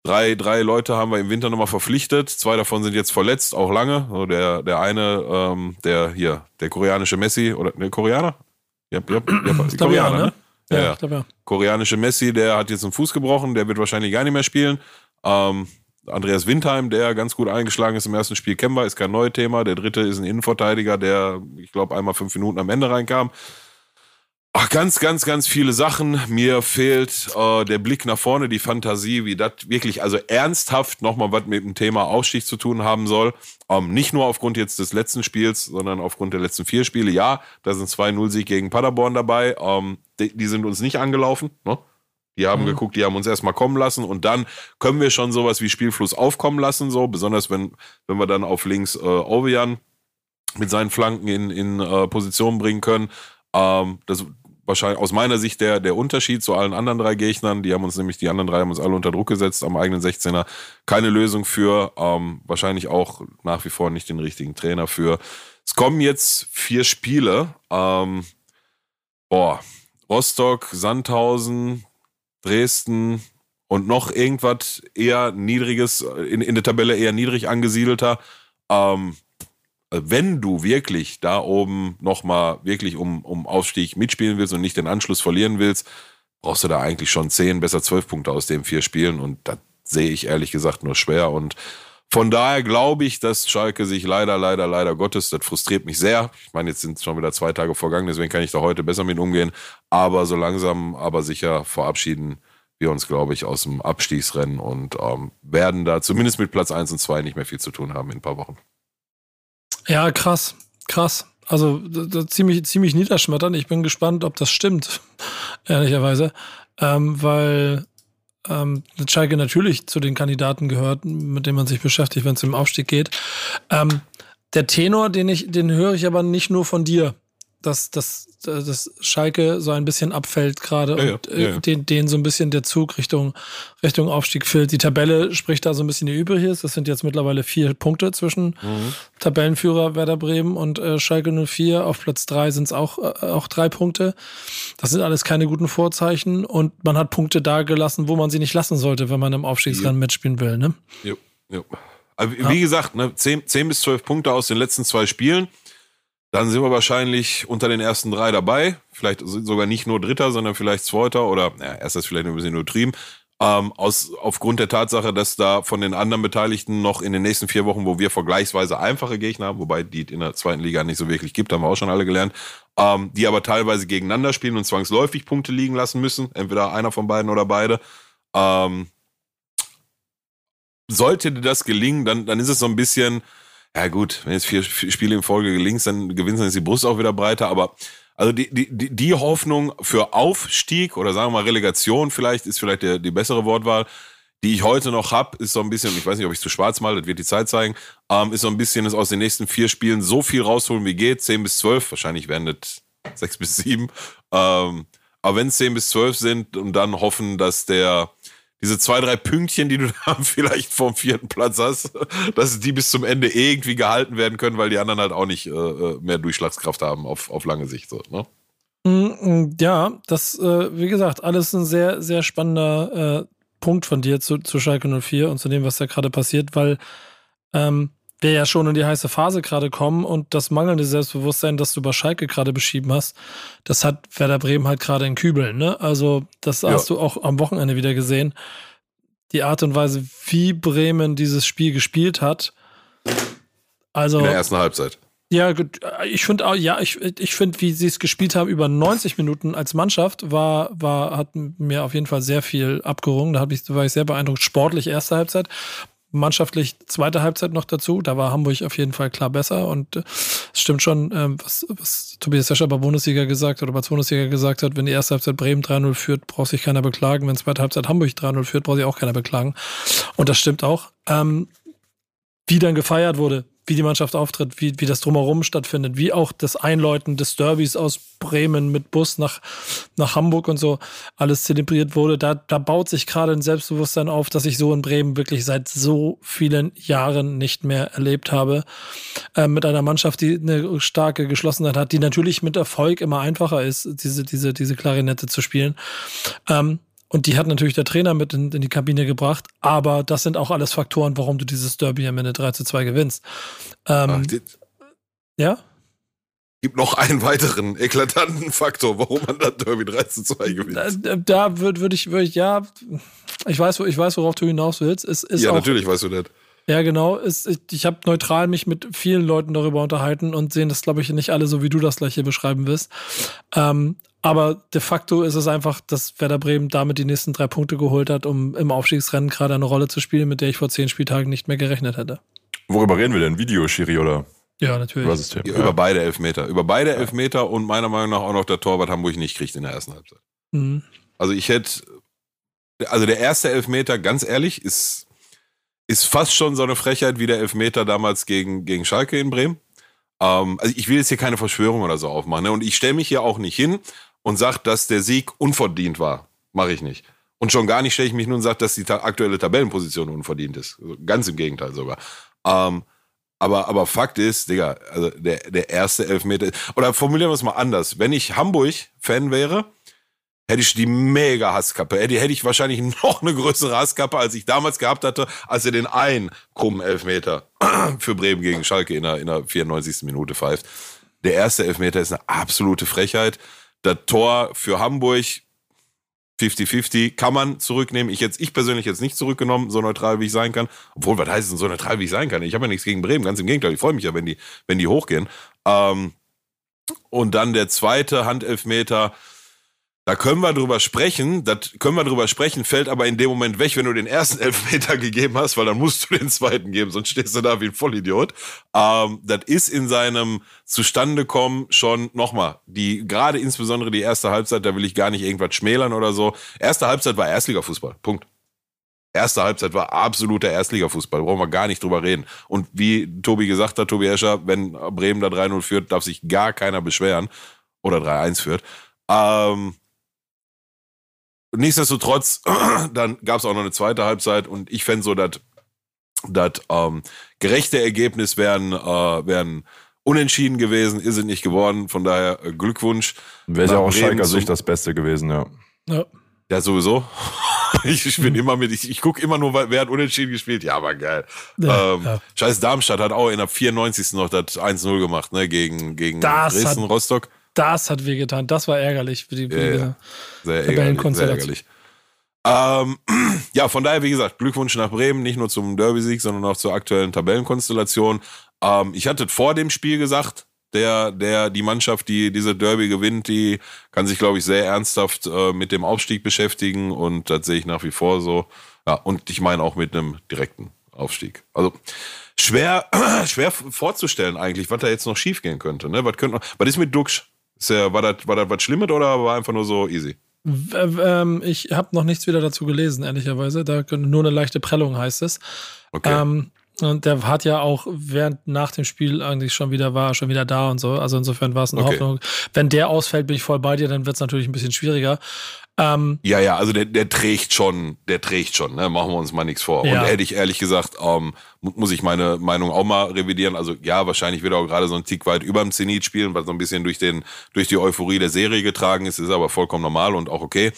drei, drei Leute haben wir im Winter nochmal verpflichtet. Zwei davon sind jetzt verletzt, auch lange. So der, der eine, ähm, der hier, der koreanische Messi, oder der Koreaner? Ja, ja, ja, Koreaner, ne? Ja, ja. Glaub, ja. Koreanische Messi, der hat jetzt einen Fuß gebrochen, der wird wahrscheinlich gar nicht mehr spielen. Ähm, Andreas Windheim, der ganz gut eingeschlagen ist im ersten Spiel, kennen wir, ist kein neues Thema. Der dritte ist ein Innenverteidiger, der, ich glaube, einmal fünf Minuten am Ende reinkam. Ach, ganz, ganz, ganz viele Sachen. Mir fehlt äh, der Blick nach vorne, die Fantasie, wie das wirklich, also ernsthaft nochmal was mit dem Thema Ausstieg zu tun haben soll. Ähm, nicht nur aufgrund jetzt des letzten Spiels, sondern aufgrund der letzten vier Spiele. Ja, da sind zwei 0-Sieg gegen Paderborn dabei. Ähm, die, die, sind uns nicht angelaufen. Ne? Die haben mhm. geguckt, die haben uns erstmal kommen lassen und dann können wir schon sowas wie Spielfluss aufkommen lassen, so besonders wenn, wenn wir dann auf links äh, Ovejan mit seinen Flanken in, in äh, Position bringen können. Ähm, das, wahrscheinlich aus meiner Sicht der, der Unterschied zu allen anderen drei Gegnern. Die haben uns nämlich, die anderen drei haben uns alle unter Druck gesetzt am eigenen 16er. Keine Lösung für, ähm, wahrscheinlich auch nach wie vor nicht den richtigen Trainer für. Es kommen jetzt vier Spiele. Ähm, boah, Rostock, Sandhausen, Dresden und noch irgendwas eher niedriges, in, in der Tabelle eher niedrig angesiedelter. Ähm, wenn du wirklich da oben nochmal wirklich um, um Aufstieg mitspielen willst und nicht den Anschluss verlieren willst, brauchst du da eigentlich schon zehn, besser zwölf Punkte aus den vier Spielen und das sehe ich ehrlich gesagt nur schwer und von daher glaube ich, dass Schalke sich leider, leider, leider Gottes, das frustriert mich sehr. Ich meine, jetzt sind schon wieder zwei Tage vergangen, deswegen kann ich da heute besser mit umgehen. Aber so langsam, aber sicher verabschieden wir uns, glaube ich, aus dem Abstiegsrennen und ähm, werden da zumindest mit Platz eins und zwei nicht mehr viel zu tun haben in ein paar Wochen. Ja, krass, krass. Also ziemlich, ziemlich niederschmetternd. Ich bin gespannt, ob das stimmt, [laughs] ehrlicherweise. Ähm, weil ähm, Schalke natürlich zu den Kandidaten gehört, mit denen man sich beschäftigt, wenn es um Aufstieg geht. Ähm, der Tenor, den ich, den höre ich aber nicht nur von dir dass, dass, dass Schalke so ein bisschen abfällt gerade ja, und äh, ja, ja. Den, den so ein bisschen der Zug Richtung, Richtung Aufstieg fällt. Die Tabelle spricht da so ein bisschen die übrig ist. Das sind jetzt mittlerweile vier Punkte zwischen mhm. Tabellenführer Werder Bremen und äh, Schalke 04. Auf Platz drei sind es auch, äh, auch drei Punkte. Das sind alles keine guten Vorzeichen und man hat Punkte da gelassen, wo man sie nicht lassen sollte, wenn man im Aufstiegsrennen mitspielen will. Ne? Jo, jo. Aber wie gesagt, ne, 10, 10 bis 12 Punkte aus den letzten zwei Spielen. Dann sind wir wahrscheinlich unter den ersten drei dabei. Vielleicht sogar nicht nur Dritter, sondern vielleicht Zweiter oder, ja, erstes vielleicht ein bisschen übertrieben. Ähm, aus, aufgrund der Tatsache, dass da von den anderen Beteiligten noch in den nächsten vier Wochen, wo wir vergleichsweise einfache Gegner haben, wobei die in der zweiten Liga nicht so wirklich gibt, haben wir auch schon alle gelernt, ähm, die aber teilweise gegeneinander spielen und zwangsläufig Punkte liegen lassen müssen, entweder einer von beiden oder beide. Ähm, sollte das gelingen, dann, dann ist es so ein bisschen, ja gut, wenn jetzt vier Spiele in Folge gelingt, dann gewinnst, dann ist die Brust auch wieder breiter. Aber also die, die, die Hoffnung für Aufstieg oder sagen wir mal Relegation vielleicht, ist vielleicht der, die bessere Wortwahl, die ich heute noch hab, ist so ein bisschen, ich weiß nicht, ob ich zu schwarz mal, das wird die Zeit zeigen, ähm, ist so ein bisschen, ist aus den nächsten vier Spielen so viel rausholen wie geht, zehn bis zwölf, wahrscheinlich werden das sechs bis sieben. Ähm, aber wenn es zehn bis zwölf sind und dann hoffen, dass der diese zwei, drei Pünktchen, die du [laughs] da vielleicht vom vierten Platz hast, dass die bis zum Ende irgendwie gehalten werden können, weil die anderen halt auch nicht äh, äh mehr Durchschlagskraft haben auf, auf lange Sicht. So, ne? Mm, mm, ja, das, äh, wie gesagt, alles ein sehr, sehr spannender äh, Punkt von dir zu, zu Schalke 04 und zu dem, was da gerade passiert, weil ähm, wir ja schon in die heiße Phase gerade kommen und das mangelnde Selbstbewusstsein, das du bei Schalke gerade beschrieben hast, das hat Werder Bremen halt gerade in Kübeln. Ne? Also das ja. hast du auch am Wochenende wieder gesehen. Die Art und Weise, wie Bremen dieses Spiel gespielt hat. Also, in der ersten Halbzeit. Ja, ich finde auch, ja, ich, ich finde, wie sie es gespielt haben über 90 Minuten als Mannschaft, war, war, hat mir auf jeden Fall sehr viel abgerungen. Da hab ich, war ich sehr beeindruckt. Sportlich erste Halbzeit mannschaftlich zweite Halbzeit noch dazu. Da war Hamburg auf jeden Fall klar besser und äh, es stimmt schon, ähm, was, was Tobias Sascha bei Bundesliga gesagt hat oder bei Bundesliga gesagt hat, wenn die erste Halbzeit Bremen 3-0 führt, braucht sich keiner beklagen. Wenn zweite Halbzeit Hamburg 3-0 führt, braucht sich auch keiner beklagen. Und das stimmt auch. Ähm, wie dann gefeiert wurde, wie die Mannschaft auftritt, wie, wie das drumherum stattfindet, wie auch das Einläuten des Derbys aus Bremen mit Bus nach, nach Hamburg und so alles zelebriert wurde. Da, da baut sich gerade ein Selbstbewusstsein auf, das ich so in Bremen wirklich seit so vielen Jahren nicht mehr erlebt habe. Äh, mit einer Mannschaft, die eine starke Geschlossenheit hat, die natürlich mit Erfolg immer einfacher ist, diese, diese, diese Klarinette zu spielen. Ähm, und die hat natürlich der Trainer mit in, in, die Kabine gebracht. Aber das sind auch alles Faktoren, warum du dieses Derby am Ende 3 zu 2 gewinnst. Ähm, Ach, ja? Gibt noch einen weiteren eklatanten Faktor, warum man das Derby 3 zu 2 gewinnt. Da, da würde würd ich, würd ich, ja, ich weiß, ich weiß, worauf du hinaus willst. Es ist ja, auch, natürlich weißt du das. Ja, genau. Es, ich ich habe neutral mich mit vielen Leuten darüber unterhalten und sehen das, glaube ich, nicht alle so, wie du das gleich hier beschreiben wirst. Ähm, aber de facto ist es einfach, dass Werder Bremen damit die nächsten drei Punkte geholt hat, um im Aufstiegsrennen gerade eine Rolle zu spielen, mit der ich vor zehn Spieltagen nicht mehr gerechnet hätte. Worüber reden wir denn? Video, Schiri, oder? Ja, natürlich. Was ist ja, über beide Elfmeter. Über beide Elfmeter und meiner Meinung nach auch noch der Torwart Hamburg nicht kriegt in der ersten Halbzeit. Mhm. Also ich hätte, also der erste Elfmeter, ganz ehrlich, ist, ist fast schon so eine Frechheit wie der Elfmeter damals gegen, gegen Schalke in Bremen. Ähm, also ich will jetzt hier keine Verschwörung oder so aufmachen. Ne? Und ich stelle mich hier auch nicht hin und sagt, dass der Sieg unverdient war. Mache ich nicht. Und schon gar nicht stelle ich mich nun und sage, dass die ta aktuelle Tabellenposition unverdient ist. Also ganz im Gegenteil sogar. Ähm, aber, aber Fakt ist, Digga, also der, der erste Elfmeter, oder formulieren wir es mal anders. Wenn ich Hamburg-Fan wäre, hätte ich die mega Hasskappe. Hätte, hätte ich wahrscheinlich [laughs] noch eine größere Hasskappe, als ich damals gehabt hatte, als er den einen krummen Elfmeter [clears throat] für Bremen gegen Schalke in der, in der 94. Minute pfeift. Der erste Elfmeter ist eine absolute Frechheit. Das Tor für Hamburg 50-50 kann man zurücknehmen. Ich jetzt, ich persönlich jetzt nicht zurückgenommen, so neutral wie ich sein kann. Obwohl, was heißt denn so neutral wie ich sein kann? Ich habe ja nichts gegen Bremen, ganz im Gegenteil. Ich freue mich ja, wenn die, wenn die hochgehen. Ähm, und dann der zweite Handelfmeter, da können wir drüber sprechen, das können wir drüber sprechen, fällt aber in dem Moment weg, wenn du den ersten [laughs] Elfmeter gegeben hast, weil dann musst du den zweiten geben, sonst stehst du da wie ein Vollidiot. Ähm, das ist in seinem Zustandekommen schon nochmal, die, gerade insbesondere die erste Halbzeit, da will ich gar nicht irgendwas schmälern oder so. Erste Halbzeit war Erstligafußball. Punkt. Erste Halbzeit war absoluter Erstligafußball, brauchen wir gar nicht drüber reden. Und wie Tobi gesagt hat, Tobi Escher, wenn Bremen da 3-0 führt, darf sich gar keiner beschweren. Oder 3-1 führt. Ähm, nichtsdestotrotz, [clears throat] dann gab es auch noch eine zweite Halbzeit und ich fände so, dass das ähm, gerechte Ergebnis wären, äh, wären unentschieden gewesen, ist es nicht geworden. Von daher äh, Glückwunsch. Wäre ja auch Schalker Sicht das Beste gewesen, ja. Ja, ja sowieso. [laughs] ich, ich bin immer mit, ich, ich gucke immer nur, wer hat unentschieden gespielt. Ja, aber geil. Ja, ähm, ja. Scheiß Darmstadt hat auch in der 94. noch das 1-0 gemacht, ne, gegen, gegen Dresden, Rostock. Das hat wehgetan. Das war ärgerlich für die, für ja, ja. Sehr ärgerlich. Sehr ärgerlich. Ähm, [clears throat] ja, von daher, wie gesagt, Glückwunsch nach Bremen, nicht nur zum Derby-Sieg, sondern auch zur aktuellen Tabellenkonstellation. Ähm, ich hatte vor dem Spiel gesagt, der, der, die Mannschaft, die diese Derby gewinnt, die kann sich, glaube ich, sehr ernsthaft äh, mit dem Aufstieg beschäftigen und das sehe ich nach wie vor so. Ja, und ich meine auch mit einem direkten Aufstieg. Also schwer, [clears throat] schwer vorzustellen eigentlich, was da jetzt noch schiefgehen könnte. Ne? Was, könnte noch, was ist mit Duxch? Ja, war, das, war das was Schlimmes oder war einfach nur so easy? Ähm, ich habe noch nichts wieder dazu gelesen, ehrlicherweise. Da nur eine leichte Prellung heißt es. Okay. Ähm, und der hat ja auch während nach dem Spiel eigentlich schon wieder war, schon wieder da und so. Also insofern war es eine okay. Hoffnung. Wenn der ausfällt, bin ich voll bei dir, dann wird es natürlich ein bisschen schwieriger. Ähm, ja, ja, also der, der trägt schon, der trägt schon, ne? machen wir uns mal nichts vor. Ja. Und hätte ich ehrlich gesagt, ähm, muss ich meine Meinung auch mal revidieren. Also ja, wahrscheinlich wird er auch gerade so ein Tick weit über dem Zenit spielen, weil so ein bisschen durch, den, durch die Euphorie der Serie getragen ist, ist aber vollkommen normal und auch okay.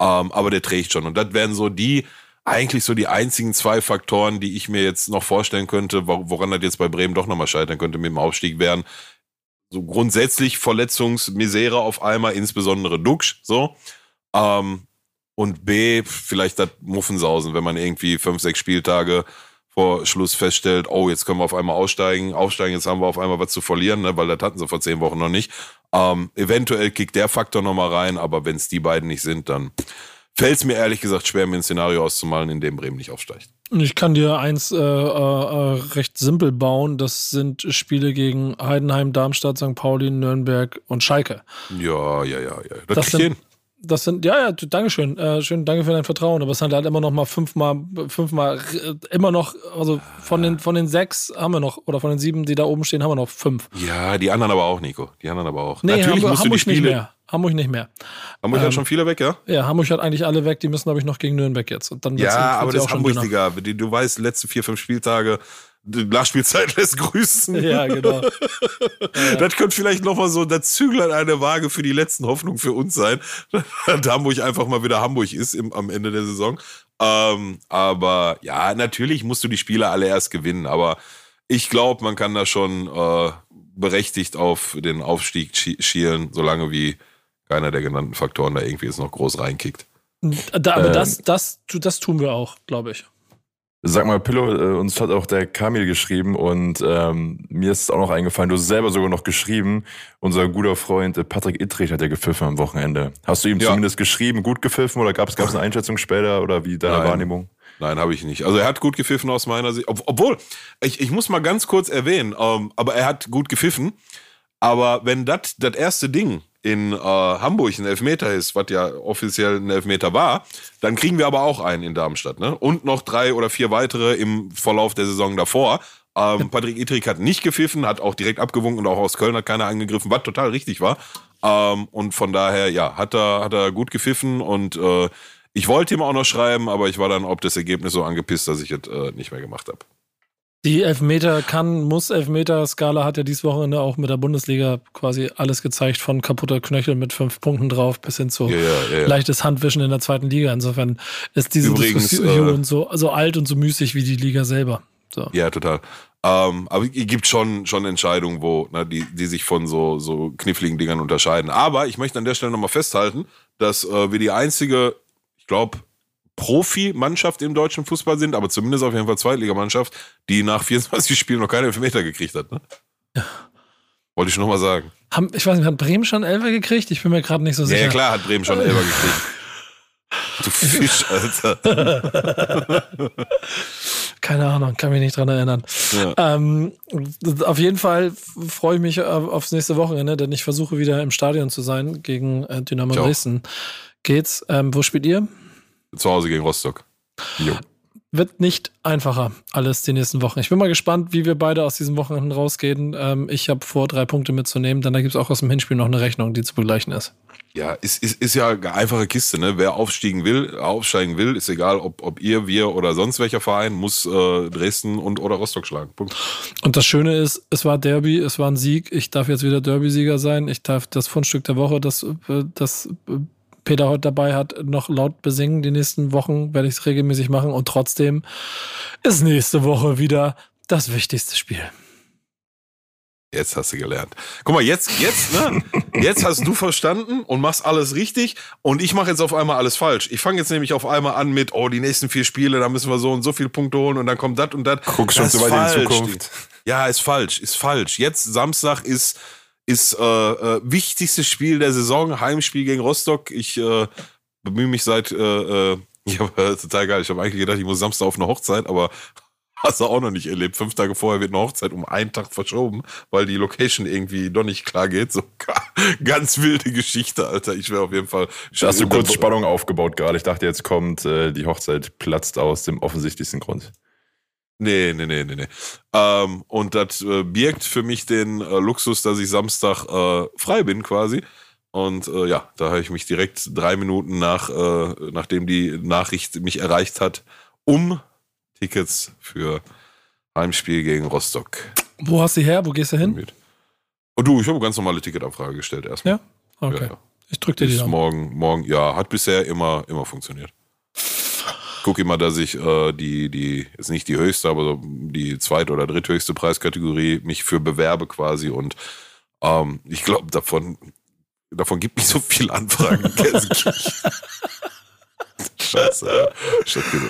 Ähm, aber der trägt schon. Und das wären so die, eigentlich so die einzigen zwei Faktoren, die ich mir jetzt noch vorstellen könnte, woran das jetzt bei Bremen doch nochmal scheitern könnte mit dem Aufstieg, wären so grundsätzlich Verletzungsmisere auf einmal, insbesondere Duxch, so. Ähm, und B, vielleicht das Muffensausen, wenn man irgendwie fünf, sechs Spieltage vor Schluss feststellt, oh, jetzt können wir auf einmal aussteigen, aufsteigen, jetzt haben wir auf einmal was zu verlieren, ne, weil das hatten sie vor zehn Wochen noch nicht. Ähm, eventuell kickt der Faktor nochmal rein, aber wenn es die beiden nicht sind, dann fällt es mir ehrlich gesagt schwer, mir ein Szenario auszumalen, in dem Bremen nicht aufsteigt. Ich kann dir eins äh, äh, recht simpel bauen. Das sind Spiele gegen Heidenheim, Darmstadt, St. Pauli, Nürnberg und Schalke. Ja, ja, ja, ja. Das, das sind, das sind, ja, ja, Dankeschön. Äh, schön, danke für dein Vertrauen. Aber es sind halt immer noch mal fünfmal, fünfmal, äh, immer noch, also von den, von den sechs haben wir noch, oder von den sieben, die da oben stehen, haben wir noch fünf. Ja, die anderen aber auch, Nico. Die anderen aber auch. Nee, Natürlich Hamburg, musst du die Spiele, nicht mehr. Hamburg nicht mehr. Hamburg ähm, hat schon viele weg, ja? Ja, Hamburg hat eigentlich alle weg. Die müssen, glaube ich, noch gegen Nürnberg jetzt. Und dann ja, aber das ist Hamburg, Digga. Du weißt, letzte vier, fünf Spieltage, die Nachspielzeit lässt grüßen. Ja, genau. [laughs] Das könnte vielleicht nochmal so der Zügler eine Waage für die letzten Hoffnungen für uns sein, [laughs] dass Hamburg einfach mal wieder Hamburg ist im, am Ende der Saison. Ähm, aber ja, natürlich musst du die Spiele alle erst gewinnen. Aber ich glaube, man kann da schon äh, berechtigt auf den Aufstieg schielen, solange wie keiner der genannten Faktoren da irgendwie jetzt noch groß reinkickt. Da, aber ähm, das, das, das tun wir auch, glaube ich. Sag mal, Pillow, äh, uns hat auch der Kamil geschrieben und ähm, mir ist auch noch eingefallen, du hast selber sogar noch geschrieben, unser guter Freund äh, Patrick Ittrich hat ja gepfiffen am Wochenende. Hast du ihm ja. zumindest geschrieben, gut gepfiffen oder gab es eine [laughs] Einschätzung später oder wie deine Nein. Wahrnehmung? Nein, habe ich nicht. Also er hat gut gepfiffen aus meiner Sicht. Ob, obwohl, ich, ich muss mal ganz kurz erwähnen, ähm, aber er hat gut gepfiffen. Aber wenn das das erste Ding in äh, Hamburg ein Elfmeter ist, was ja offiziell ein Elfmeter war, dann kriegen wir aber auch einen in Darmstadt. Ne? Und noch drei oder vier weitere im Verlauf der Saison davor. Ähm, Patrick Ittrich hat nicht gepfiffen, hat auch direkt abgewunken und auch aus Köln hat keiner angegriffen, was total richtig war. Ähm, und von daher, ja, hat er, hat er gut gepfiffen und äh, ich wollte ihm auch noch schreiben, aber ich war dann ob das Ergebnis so angepisst, dass ich es äh, nicht mehr gemacht habe. Die Elfmeter kann, muss Elfmeter-Skala hat ja dieses Wochenende auch mit der Bundesliga quasi alles gezeigt, von kaputter Knöchel mit fünf Punkten drauf bis hin zu ja, ja, ja, leichtes Handwischen in der zweiten Liga. Insofern ist diese Übrigens, Diskussion äh, so, so alt und so müßig wie die Liga selber. So. Ja, total. Ähm, aber es gibt schon, schon Entscheidungen, wo, ne, die, die sich von so, so kniffligen Dingern unterscheiden. Aber ich möchte an der Stelle nochmal festhalten, dass äh, wir die einzige, ich glaube, Profimannschaft im deutschen Fußball sind, aber zumindest auf jeden Fall Zweitligamannschaft, die nach 24 [laughs] Spielen noch keine Elfmeter gekriegt hat. Ne? Ja. Wollte ich schon nochmal sagen. Haben, ich weiß nicht, hat Bremen schon Elfer gekriegt? Ich bin mir gerade nicht so sicher. Ja, klar, hat Bremen schon Elfer gekriegt. Du [laughs] Fisch, Alter. [laughs] Keine Ahnung, kann mich nicht dran erinnern. Ja. Ähm, auf jeden Fall freue ich mich aufs nächste Wochenende, denn ich versuche wieder im Stadion zu sein gegen äh, Dynamo Dresden. Geht's? Ähm, wo spielt ihr? Zu Hause gegen Rostock. Jo. Wird nicht einfacher, alles die nächsten Wochen. Ich bin mal gespannt, wie wir beide aus diesen Wochenenden rausgehen. Ähm, ich habe vor, drei Punkte mitzunehmen. Dann gibt es auch aus dem Hinspiel noch eine Rechnung, die zu begleichen ist. Ja, ist, ist, ist ja eine einfache Kiste, ne? Wer aufsteigen will, aufsteigen will, ist egal, ob, ob ihr, wir oder sonst welcher Verein, muss äh, Dresden und oder Rostock schlagen. Punkt. Und das Schöne ist, es war Derby, es war ein Sieg. Ich darf jetzt wieder Derby-Sieger sein. Ich darf das Fundstück der Woche, das, äh, das äh, Peter heute dabei hat, noch laut besingen. Die nächsten Wochen werde ich es regelmäßig machen und trotzdem ist nächste Woche wieder das wichtigste Spiel. Jetzt hast du gelernt. Guck mal, jetzt, jetzt, ne? Jetzt hast du verstanden und machst alles richtig und ich mache jetzt auf einmal alles falsch. Ich fange jetzt nämlich auf einmal an mit, oh, die nächsten vier Spiele, da müssen wir so und so viele Punkte holen und dann kommt das und das. Guck schon so weit in die Zukunft. Ja, ist falsch, ist falsch. Jetzt Samstag ist ist äh, äh, wichtigstes Spiel der Saison, Heimspiel gegen Rostock. Ich äh, bemühe mich seit, äh, ich habe äh, [laughs] total geil, ich habe eigentlich gedacht, ich muss Samstag auf eine Hochzeit, aber [laughs] hast du auch noch nicht erlebt. Fünf Tage vorher wird eine Hochzeit um einen Tag verschoben, weil die Location irgendwie doch nicht klar geht. So [laughs] ganz wilde Geschichte, Alter. Ich wäre auf jeden Fall. Hast du kurz Spannung aufgebaut gerade. Ich dachte, jetzt kommt, äh, die Hochzeit platzt aus dem offensichtlichsten Grund. Nee, nee, nee, nee, nee. Ähm, und das äh, birgt für mich den äh, Luxus, dass ich Samstag äh, frei bin quasi. Und äh, ja, da habe ich mich direkt drei Minuten nach, äh, nachdem die Nachricht mich erreicht hat, um Tickets für Heimspiel gegen Rostock. Wo hast du her? Wo gehst du hin? Und oh, du, ich habe ganz normale Ticketanfrage gestellt erstmal. Ja? Okay. Ja, ja. Ich drücke dir die Daumen. Morgen, morgen, ja, hat bisher immer, immer funktioniert gucke immer, dass ich äh, die, die, ist nicht die höchste, aber so die zweite oder dritthöchste Preiskategorie mich für bewerbe quasi und ähm, ich glaube, davon, davon gibt nicht so viel Anfragen. [laughs] Scheiße.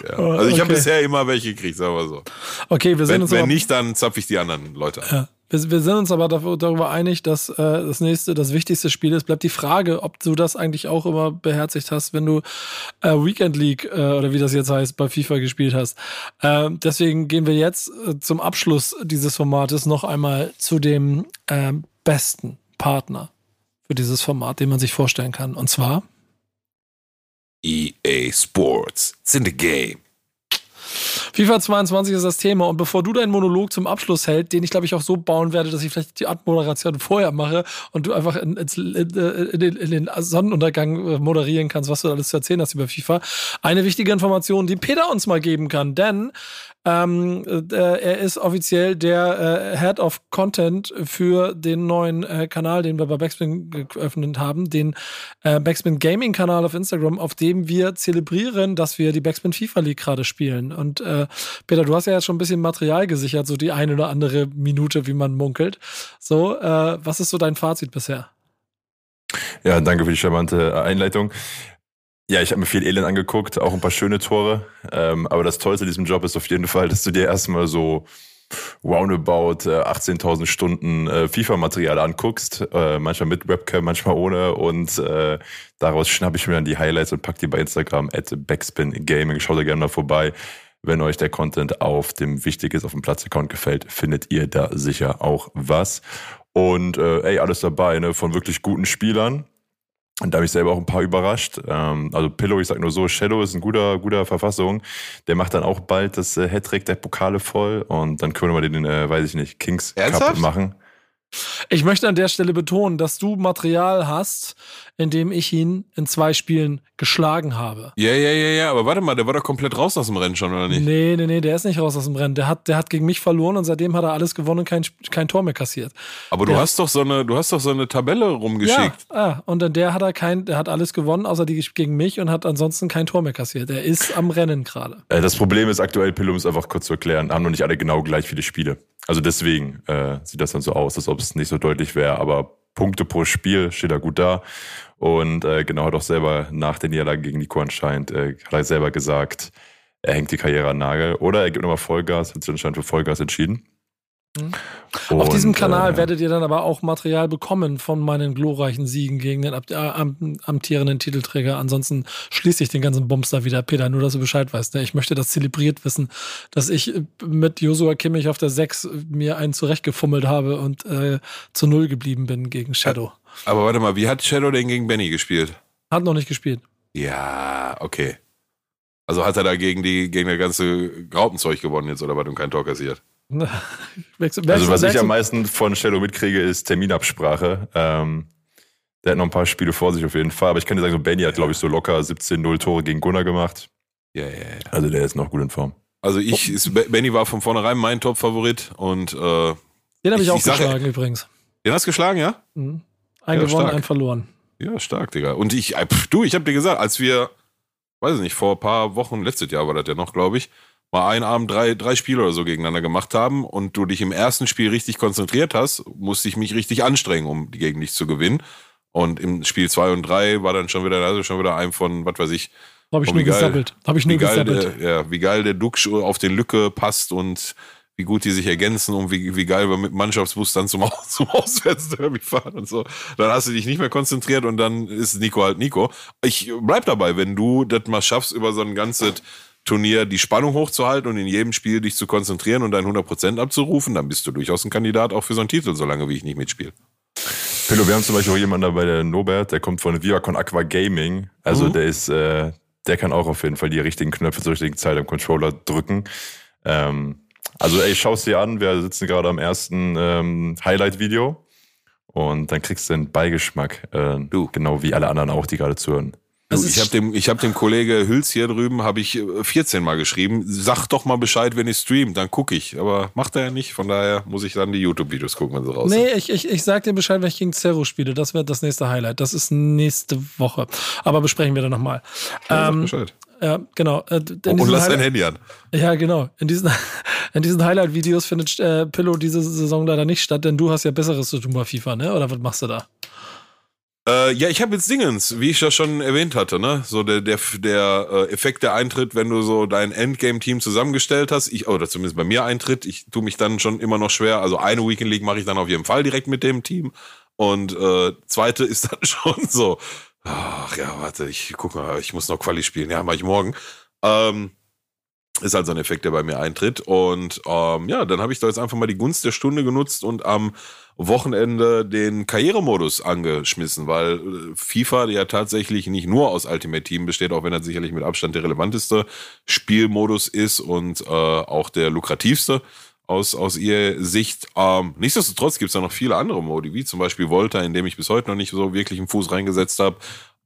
Ja. Also ich okay. habe bisher immer welche gekriegt, sagen wir so. Okay, wir sehen wenn, uns Wenn nicht, dann zapfe ich die anderen Leute Ja. Wir, wir sind uns aber darüber einig, dass äh, das nächste, das wichtigste Spiel ist. Bleibt die Frage, ob du das eigentlich auch immer beherzigt hast, wenn du äh, Weekend League äh, oder wie das jetzt heißt, bei FIFA gespielt hast. Äh, deswegen gehen wir jetzt äh, zum Abschluss dieses Formates noch einmal zu dem äh, besten Partner für dieses Format, den man sich vorstellen kann. Und zwar EA Sports. It's in the game. FIFA 22 ist das Thema. Und bevor du deinen Monolog zum Abschluss hältst, den ich glaube ich auch so bauen werde, dass ich vielleicht die Abmoderation vorher mache und du einfach in, in, in, in, den Sonnenuntergang äh, moderieren kannst, was du alles zu erzählen hast über FIFA. Eine wichtige Information, die Peter uns mal geben kann, denn ähm, äh, er ist offiziell der äh, Head of Content für den neuen äh, Kanal, den wir bei Backspin geöffnet haben, den äh, Backspin Gaming Kanal auf Instagram, auf dem wir zelebrieren, dass wir die Backspin FIFA League gerade spielen. Und äh, Peter, du hast ja jetzt schon ein bisschen Material gesichert, so die eine oder andere Minute, wie man munkelt. So, äh, was ist so dein Fazit bisher? Ja, danke für die charmante Einleitung. Ja, ich habe mir viel Elend angeguckt, auch ein paar schöne Tore. Ähm, aber das Tollste in diesem Job ist auf jeden Fall, dass du dir erstmal so roundabout äh, 18.000 Stunden äh, FIFA-Material anguckst, äh, manchmal mit Webcam, manchmal ohne und äh, daraus schnappe ich mir dann die Highlights und pack die bei Instagram at Backspin Gaming. Schaut da gerne mal vorbei. Wenn euch der Content auf dem Wichtiges auf dem Platz-Account gefällt, findet ihr da sicher auch was. Und äh, ey, alles dabei, ne? Von wirklich guten Spielern und da habe ich selber auch ein paar überrascht. Ähm, also Pillow, ich sag nur so, Shadow ist ein guter, guter Verfassung. Der macht dann auch bald das äh, Hattrick der Pokale voll und dann können wir den, äh, weiß ich nicht, Kings Ernsthaft? Cup machen. Ich möchte an der Stelle betonen, dass du Material hast, in dem ich ihn in zwei Spielen geschlagen habe. Ja, ja, ja, ja, aber warte mal, der war doch komplett raus aus dem Rennen schon, oder nicht? Nee, nee, nee, der ist nicht raus aus dem Rennen. Der hat, der hat gegen mich verloren und seitdem hat er alles gewonnen und kein, kein Tor mehr kassiert. Aber du Der- hast doch so eine, du hast doch so eine Tabelle rumgeschickt. Ja, ah, und dann der hat er kein, der hat alles gewonnen, außer die gegen mich und hat ansonsten kein Tor mehr kassiert. Er ist am Rennen gerade. Äh, das Problem ist aktuell, Pillow, um es einfach kurz zu erklären, haben noch nicht alle genau gleich viele Spiele. Also deswegen äh, sieht das dann so aus, als ob es nicht so deutlich wäre, aber Punkte pro Spiel steht er gut da. Und äh, genau hat auch selber nach der Niederlage gegen Nico anscheinend, äh, hat er selber gesagt, er hängt die Karriere an Nagel oder er gibt nochmal Vollgas, hat sich anscheinend für Vollgas entschieden. Mhm. Auf diesem Und, Kanal äh, werdet ihr dann aber auch Material bekommen von meinen glorreichen Siegen gegen den äh, am, amtierenden Titelträger. Ansonsten schließe ich den ganzen Bums da wieder. Peter, nur dass du Bescheid weißt. Ne? Ich möchte das zelebriert wissen, dass ich äh, mit Joshua Kimmich auf der 6 mir einen zurechtgefummelt habe und äh, zu Null geblieben bin gegen Shadow. Aber warte mal, wie hat Shadow denn gegen Benny gespielt? Hat noch nicht gespielt. Ja, okay. Also hat er da gegen die, gegen das ganze Graupenzeug gewonnen jetzt oder was und kein Tor kassiert? [laughs] Wechsel, Also was wechsel- ich am meisten von Shadow mitkriege, ist Terminabsprache. Ähm, der hat noch ein paar Spiele vor sich auf jeden Fall. Aber ich kann dir sagen, so Benny hat, glaube ich, so locker 17-0 Tore gegen Gunnar gemacht. Ja, ja, ja. Also der ist noch gut in Form. Also ich, ist, Benny war von vornherein mein Top-Favorit und äh, Den habe ich, ich- auch ich geschlagen übrigens. den hast du geschlagen, ja? Mhm. Ein Ja, gewonnen, stark. ein verloren. Ja, stark, Digga. Und ich, äh, pf, du, ich hab dir gesagt, als wir, weiß ich nicht, vor ein paar Wochen, letztes Jahr war das ja noch, glaube ich, mal einen Abend drei, drei Spiele oder so gegeneinander gemacht haben und du dich im ersten Spiel richtig konzentriert hast, musste ich mich richtig anstrengen, um gegen dich zu gewinnen. Und im Spiel zwei und drei war dann schon wieder, also schon wieder ein von, was weiß ich, Habe ich Oh, nur gesabbelt. Habe ich nur gesabbelt. ja, wie geil der Duck auf den Lücke passt und wie gut die sich ergänzen und wie, wie geil wir mit Mannschaftsbus dann zum, [laughs] zum Auswärtsderby fahren und so. Dann hast du dich nicht mehr konzentriert und dann ist Nico halt Nico. Ich bleib dabei, wenn du das mal schaffst, über so ein ganzes Turnier die Spannung hochzuhalten und in jedem Spiel dich zu konzentrieren und dein 100% abzurufen, dann bist du durchaus ein Kandidat auch für so einen Titel, solange wie ich nicht mitspiele. Pillow, wir haben zum Beispiel auch jemanden dabei, der Nobert, der kommt von Viacon Aqua Gaming. Also Mhm. der ist, äh, der kann auch auf jeden Fall die richtigen Knöpfe zur richtigen Zeit am Controller drücken. Ähm, also ey, schau's dir an, wir sitzen gerade am ersten ähm, Highlight-Video und dann kriegst du den Beigeschmack, äh, Du. genau wie alle anderen auch, die gerade zuhören. Du, Es ich habe dem, ich hab dem Kollege Hüls hier drüben, habe ich äh, 14 Mal geschrieben, sag doch mal Bescheid, wenn ich stream, dann gucke ich. Aber macht er ja nicht, von daher muss ich dann die YouTube-Videos gucken, wenn sie raus sind. Nee, ich, ich, ich sag dir Bescheid, wenn ich gegen Zero spiele. Das wird das nächste Highlight. Das ist nächste Woche. Aber besprechen wir dann nochmal. Ja, sag Ähm, Bescheid. Ja, genau. Äh, in Und lass dein Handy an. Ja, genau. In diesen, [laughs] in diesen Highlight-Videos findet äh, Pillow diese Saison leider nicht statt, denn du hast ja Besseres zu tun bei FIFA, ne? Oder was machst du da? Äh, ja, ich habe jetzt Dingens, wie ich ja schon erwähnt hatte, ne? So der, der, der äh, Effekt, der eintritt, wenn du so dein Endgame-Team zusammengestellt hast, ich, oder zumindest bei mir eintritt, ich tue mich dann schon immer noch schwer. Also eine Weekend League mache ich dann auf jeden Fall direkt mit dem Team. Und äh, zweite ist dann [laughs] schon so, ach ja, warte, ich guck mal, ich muss noch Quali spielen. Ja, mach ich morgen. Ähm, ist halt so ein Effekt, der bei mir eintritt. Und ähm, ja, dann habe ich da jetzt einfach mal die Gunst der Stunde genutzt und am Wochenende den Karrieremodus angeschmissen, weil äh, FIFA ja tatsächlich nicht nur aus Ultimate Team besteht, auch wenn er sicherlich mit Abstand der relevanteste Spielmodus ist und äh, auch der lukrativste aus, aus ihr Sicht. Ähm, nichtsdestotrotz gibt es da noch viele andere Modi, wie zum Beispiel Volta, in dem ich bis heute noch nicht so wirklich einen Fuß reingesetzt habe.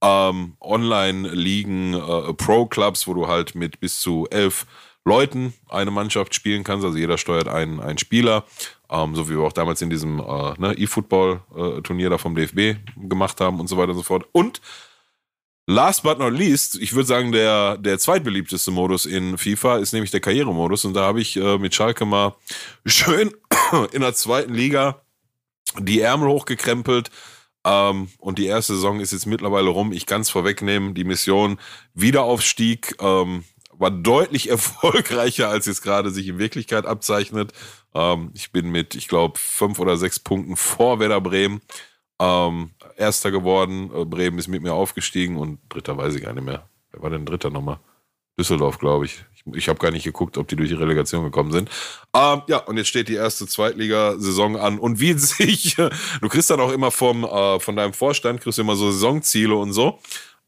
Ähm, Online-Ligen, äh, Pro-Clubs, wo du halt mit bis zu elf Leuten eine Mannschaft spielen kannst. Also jeder steuert einen, einen Spieler, ähm, so wie wir auch damals in diesem äh, ne, E-Football-Turnier da vom DFB gemacht haben und so weiter und so fort. Und last but not least, ich würde sagen, der, der zweitbeliebteste Modus in FIFA ist nämlich der Karrieremodus. Und da habe ich äh, mit Schalke mal [coughs] schön in der zweiten Liga die Ärmel hochgekrempelt ähm, und die erste Saison ist jetzt mittlerweile rum. Ich kann es vorwegnehmen. Die Mission Wiederaufstieg ähm, war deutlich [laughs] erfolgreicher, als jetzt gerade sich in Wirklichkeit abzeichnet. Ähm, ich bin mit, ich glaube, fünf oder sechs Punkten vor Werder Bremen ähm, Erster geworden. Äh, Bremen ist mit mir aufgestiegen und Dritter weiß ich gar nicht mehr. Wer war denn Dritter nochmal? Düsseldorf, glaube ich. Ich, ich habe gar nicht geguckt, ob die durch die Relegation gekommen sind. Ähm, ja, und jetzt steht die erste Zweitligasaison an. Und wie [laughs] sich, du kriegst dann auch immer vom, äh, von deinem Vorstand, kriegst immer so Saisonziele und so.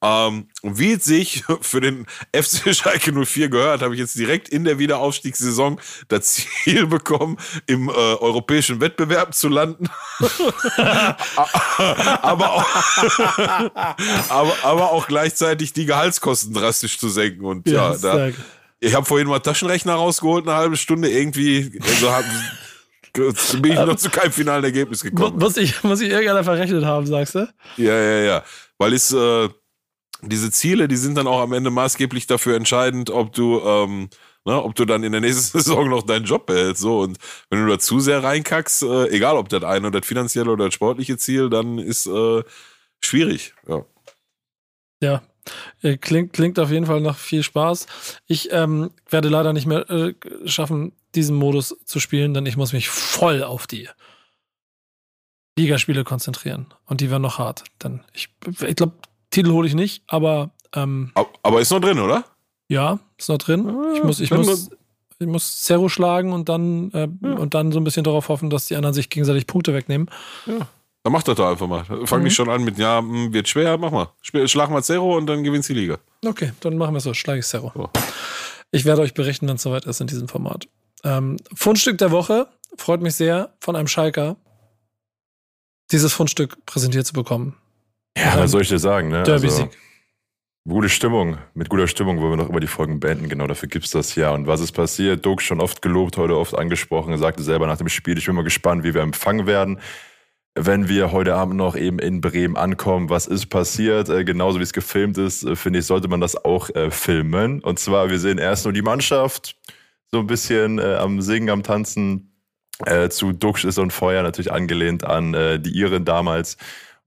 Ähm, und wie es sich [laughs] für den FC Schalke 04 gehört, habe ich jetzt direkt in der Wiederaufstiegssaison das Ziel [laughs] bekommen, im äh, europäischen Wettbewerb zu landen. [laughs] aber, auch, aber, aber auch gleichzeitig die Gehaltskosten drastisch zu senken. Und ja, ja da, ich habe vorhin mal Taschenrechner rausgeholt, eine halbe Stunde irgendwie. Also hab, bin ich noch zu keinem finalen Ergebnis gekommen. Muss ich, muss ich irgendeiner verrechnet haben, sagst du? Ja, ja, ja. Weil es, äh, diese Ziele, die sind dann auch am Ende maßgeblich dafür entscheidend, ob du, ähm, ne, ob du dann in der nächsten [laughs] Saison noch deinen Job behältst. So. Und wenn du da zu sehr reinkackst, äh, egal ob das eine oder das finanzielle oder das sportliche Ziel, dann ist äh, schwierig. Ja. Ja, äh, Klingt, klingt auf jeden Fall nach viel Spaß. Ich ähm, werde leider nicht mehr äh, schaffen, diesen Modus zu spielen, denn ich muss mich voll auf die Ligaspiele konzentrieren. Und die werden noch hart. Denn ich, ich glaube, Titel hole ich nicht, aber. Ähm, aber ist noch drin, oder? Ja, ist noch drin. ich muss, ich muss, ich muss Zero schlagen und dann, äh, ja. und dann so ein bisschen darauf hoffen, dass die anderen sich gegenseitig Punkte wegnehmen. Ja. Dann mach das doch einfach mal. Fang mhm. nicht schon an mit, ja, hm, wird schwer, mach mal. Schlag mal Zero und dann gewinnst die Liga. Okay, dann machen wir es so. Schlage ich Zero. So. Ich werde euch berichten, wenn es soweit ist in diesem Format. Ähm, Fundstück der Woche. Freut mich sehr, von einem Schalker dieses Fundstück präsentiert zu bekommen. Ja, was soll ich dir sagen, ne? Derby-Sieg. Also, gute Stimmung. Mit guter Stimmung wollen wir noch über die Folgen beenden. Genau, dafür gibt's das ja. Und was ist passiert? Doug schon oft gelobt, heute oft angesprochen. Er sagte selber nach dem Spiel, ich bin mal gespannt, wie wir empfangen werden. Wenn wir heute Abend noch eben in Bremen ankommen, was ist passiert? Äh, genauso wie es gefilmt ist, äh, finde ich, sollte man das auch äh, filmen. Und zwar, wir sehen erst nur die Mannschaft, so ein bisschen äh, am Singen, am Tanzen. Äh, zu Duxch ist und Feuer natürlich angelehnt an äh, die Iren damals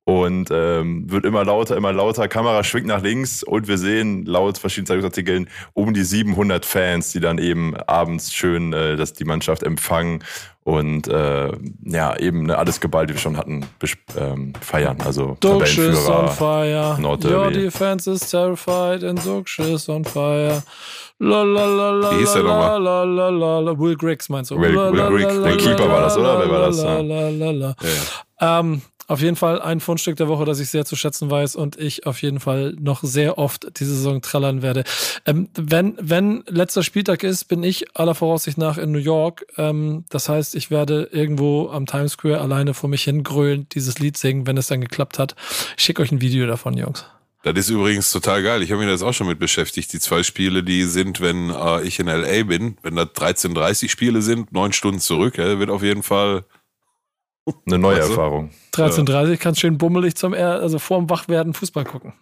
und ähm, wird immer lauter, immer lauter. Kamera schwingt nach links und wir sehen laut verschiedenen Zeitungsartikeln um die 700 Fans, die dann eben abends schön äh, dass die Mannschaft empfangen und äh, ja eben ne, alles geballt, wie wir schon hatten, ähm, feiern. Also is on fire. Your defense is terrified and Duxch is on fire. La la la la Wie hieß der nochmal? Will Griggs meinst du? Will, Will Griggs, der Keeper war das, oder? Wer war das? Ja. Ähm, auf jeden Fall ein Fundstück der Woche, das ich sehr zu schätzen weiß und ich auf jeden Fall noch sehr oft diese Saison trallern werde. Ähm, wenn, wenn letzter Spieltag ist, bin ich aller Voraussicht nach in New York. Ähm, das heißt, ich werde irgendwo am Times Square alleine vor mich hingrölen, dieses Lied singen, wenn es dann geklappt hat. Ich schicke euch ein Video davon, Jungs. Das ist übrigens total geil. Ich habe mich jetzt auch schon mit beschäftigt. Die zwei Spiele, die sind, wenn äh, ich in LA bin, wenn da 13:30 Spiele sind, neun Stunden zurück, ja, wird auf jeden Fall eine neue also, Erfahrung. 13.30 ja. kannst schön bummelig zum, also vorm Wachwerden Fußball gucken.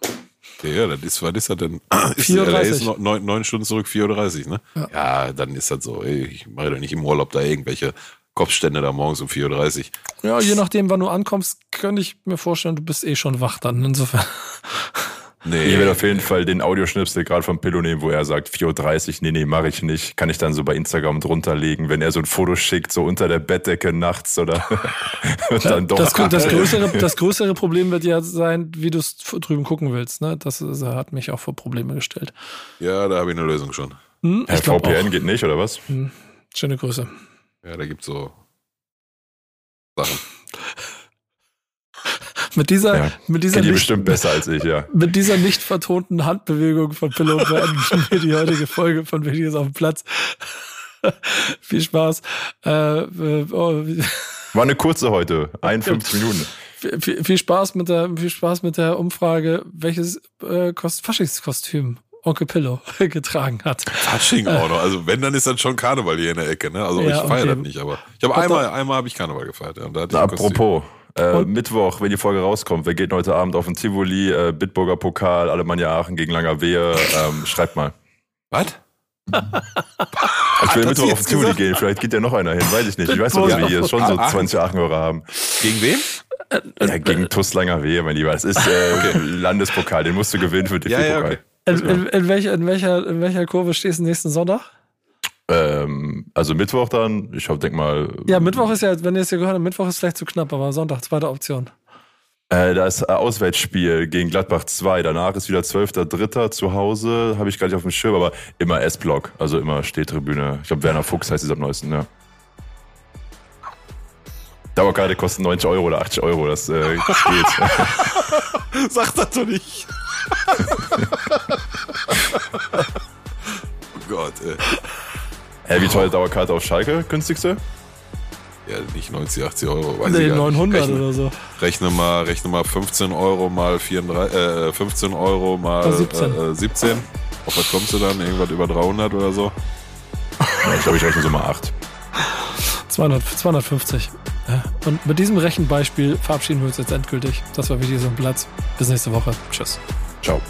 Ja, das ist, was ist das denn? 4.30 [clears throat] ist neun, neun Stunden zurück, 4.30 Uhr, ne? Ja. ja. dann ist das so. Ey, ich mache doch nicht im Urlaub da irgendwelche Kopfstände da morgens um 4.30 Uhr. Ja, je nachdem, wann du ankommst, könnte ich mir vorstellen, du bist eh schon wach dann. Insofern. Nee. Ich werde auf jeden Fall den Audioschnipsel gerade vom Pillow nehmen, wo er sagt 4.30 Uhr, nee, nee, mache ich nicht. Kann ich dann so bei Instagram drunter legen, wenn er so ein Foto schickt, so unter der Bettdecke nachts oder [laughs] dann doch. Das, das, größere, das [laughs] größere Problem wird ja sein, wie du es drüben gucken willst. Ne? Das, das hat mich auch vor Probleme gestellt. Ja, da habe ich eine Lösung schon. Hm, Herr VPN auch. geht nicht, oder was? Hm, schöne Grüße. Ja, da gibt es so Sachen. [laughs] Mit dieser, ja, mit dieser nicht, bestimmt besser als ich, ja. [laughs] Mit dieser nicht vertonten Handbewegung von Pillow beenden wir die heutige Folge von Videos auf dem Platz. [laughs] Viel Spaß. Äh, äh, oh. War eine kurze heute, [laughs] 51 Minuten. Viel, viel, Spaß mit der, viel Spaß mit der Umfrage, welches äh, Kost, Faschingskostüm Onkel Pillow getragen hat. Fasching auch noch. Also wenn, dann ist das schon Karneval hier in der Ecke. Ne? Also ja, ich feiere okay. das nicht, aber ich habe einmal, einmal habe ich Karneval gefeiert. Ja, apropos, äh, Mittwoch, wenn die Folge rauskommt, wer geht heute Abend auf den Tivoli, äh, Bitburger Pokal, Alemannia Aachen gegen Langerwehe? Ähm, schreibt mal. Was? ich will Mittwoch auf den Tivoli gehen, vielleicht geht ja noch einer hin, weiß ich nicht. Ich weiß nicht, dass wir hier schon so 20 Aachen-Hörer haben. Gegen wen? Ja, gegen TuS Langerwehe, mein Lieber. Das ist äh, [laughs] okay. Landespokal, den musst du gewinnen für den ja, ja, okay. in, in, in, welcher, in, welcher, in welcher Kurve stehst du nächsten Sonntag? Ähm, also Mittwoch dann, ich denke mal. Ja, Mittwoch ist ja, wenn ihr es ja gehört habt, Mittwoch ist vielleicht zu knapp, aber Sonntag, zweite Option. Äh, da ist Auswärtsspiel gegen Gladbach 2. Danach ist wieder 12.3. zu Hause. Habe ich gar nicht auf dem Schirm, aber immer S-Block. Also immer Stehtribüne. Ich glaube, Werner Fuchs heißt es am neuesten, ja. Dauerkarte kostet 90 Euro oder 80 Euro. Das, äh, das geht. [laughs] Sag das doch nicht. [laughs] oh Gott, ey. Hä, wie teuer Dauerkarte auf Schalke? Günstigste? Ja, nicht 90, 80 Euro. Weiß nee, 900 rechne, oder so. Rechne mal, rechne mal 15 Euro mal 34, äh, 15 Euro mal 17. Äh, 17. Auf was kommst du dann? Irgendwas über 300 oder so? Ja, ich glaube, ich rechne so mal 8. 200, 250. Ja. Und mit diesem Rechenbeispiel verabschieden wir uns jetzt endgültig. Das war wieder so ein Platz. Bis nächste Woche. Tschüss. Ciao.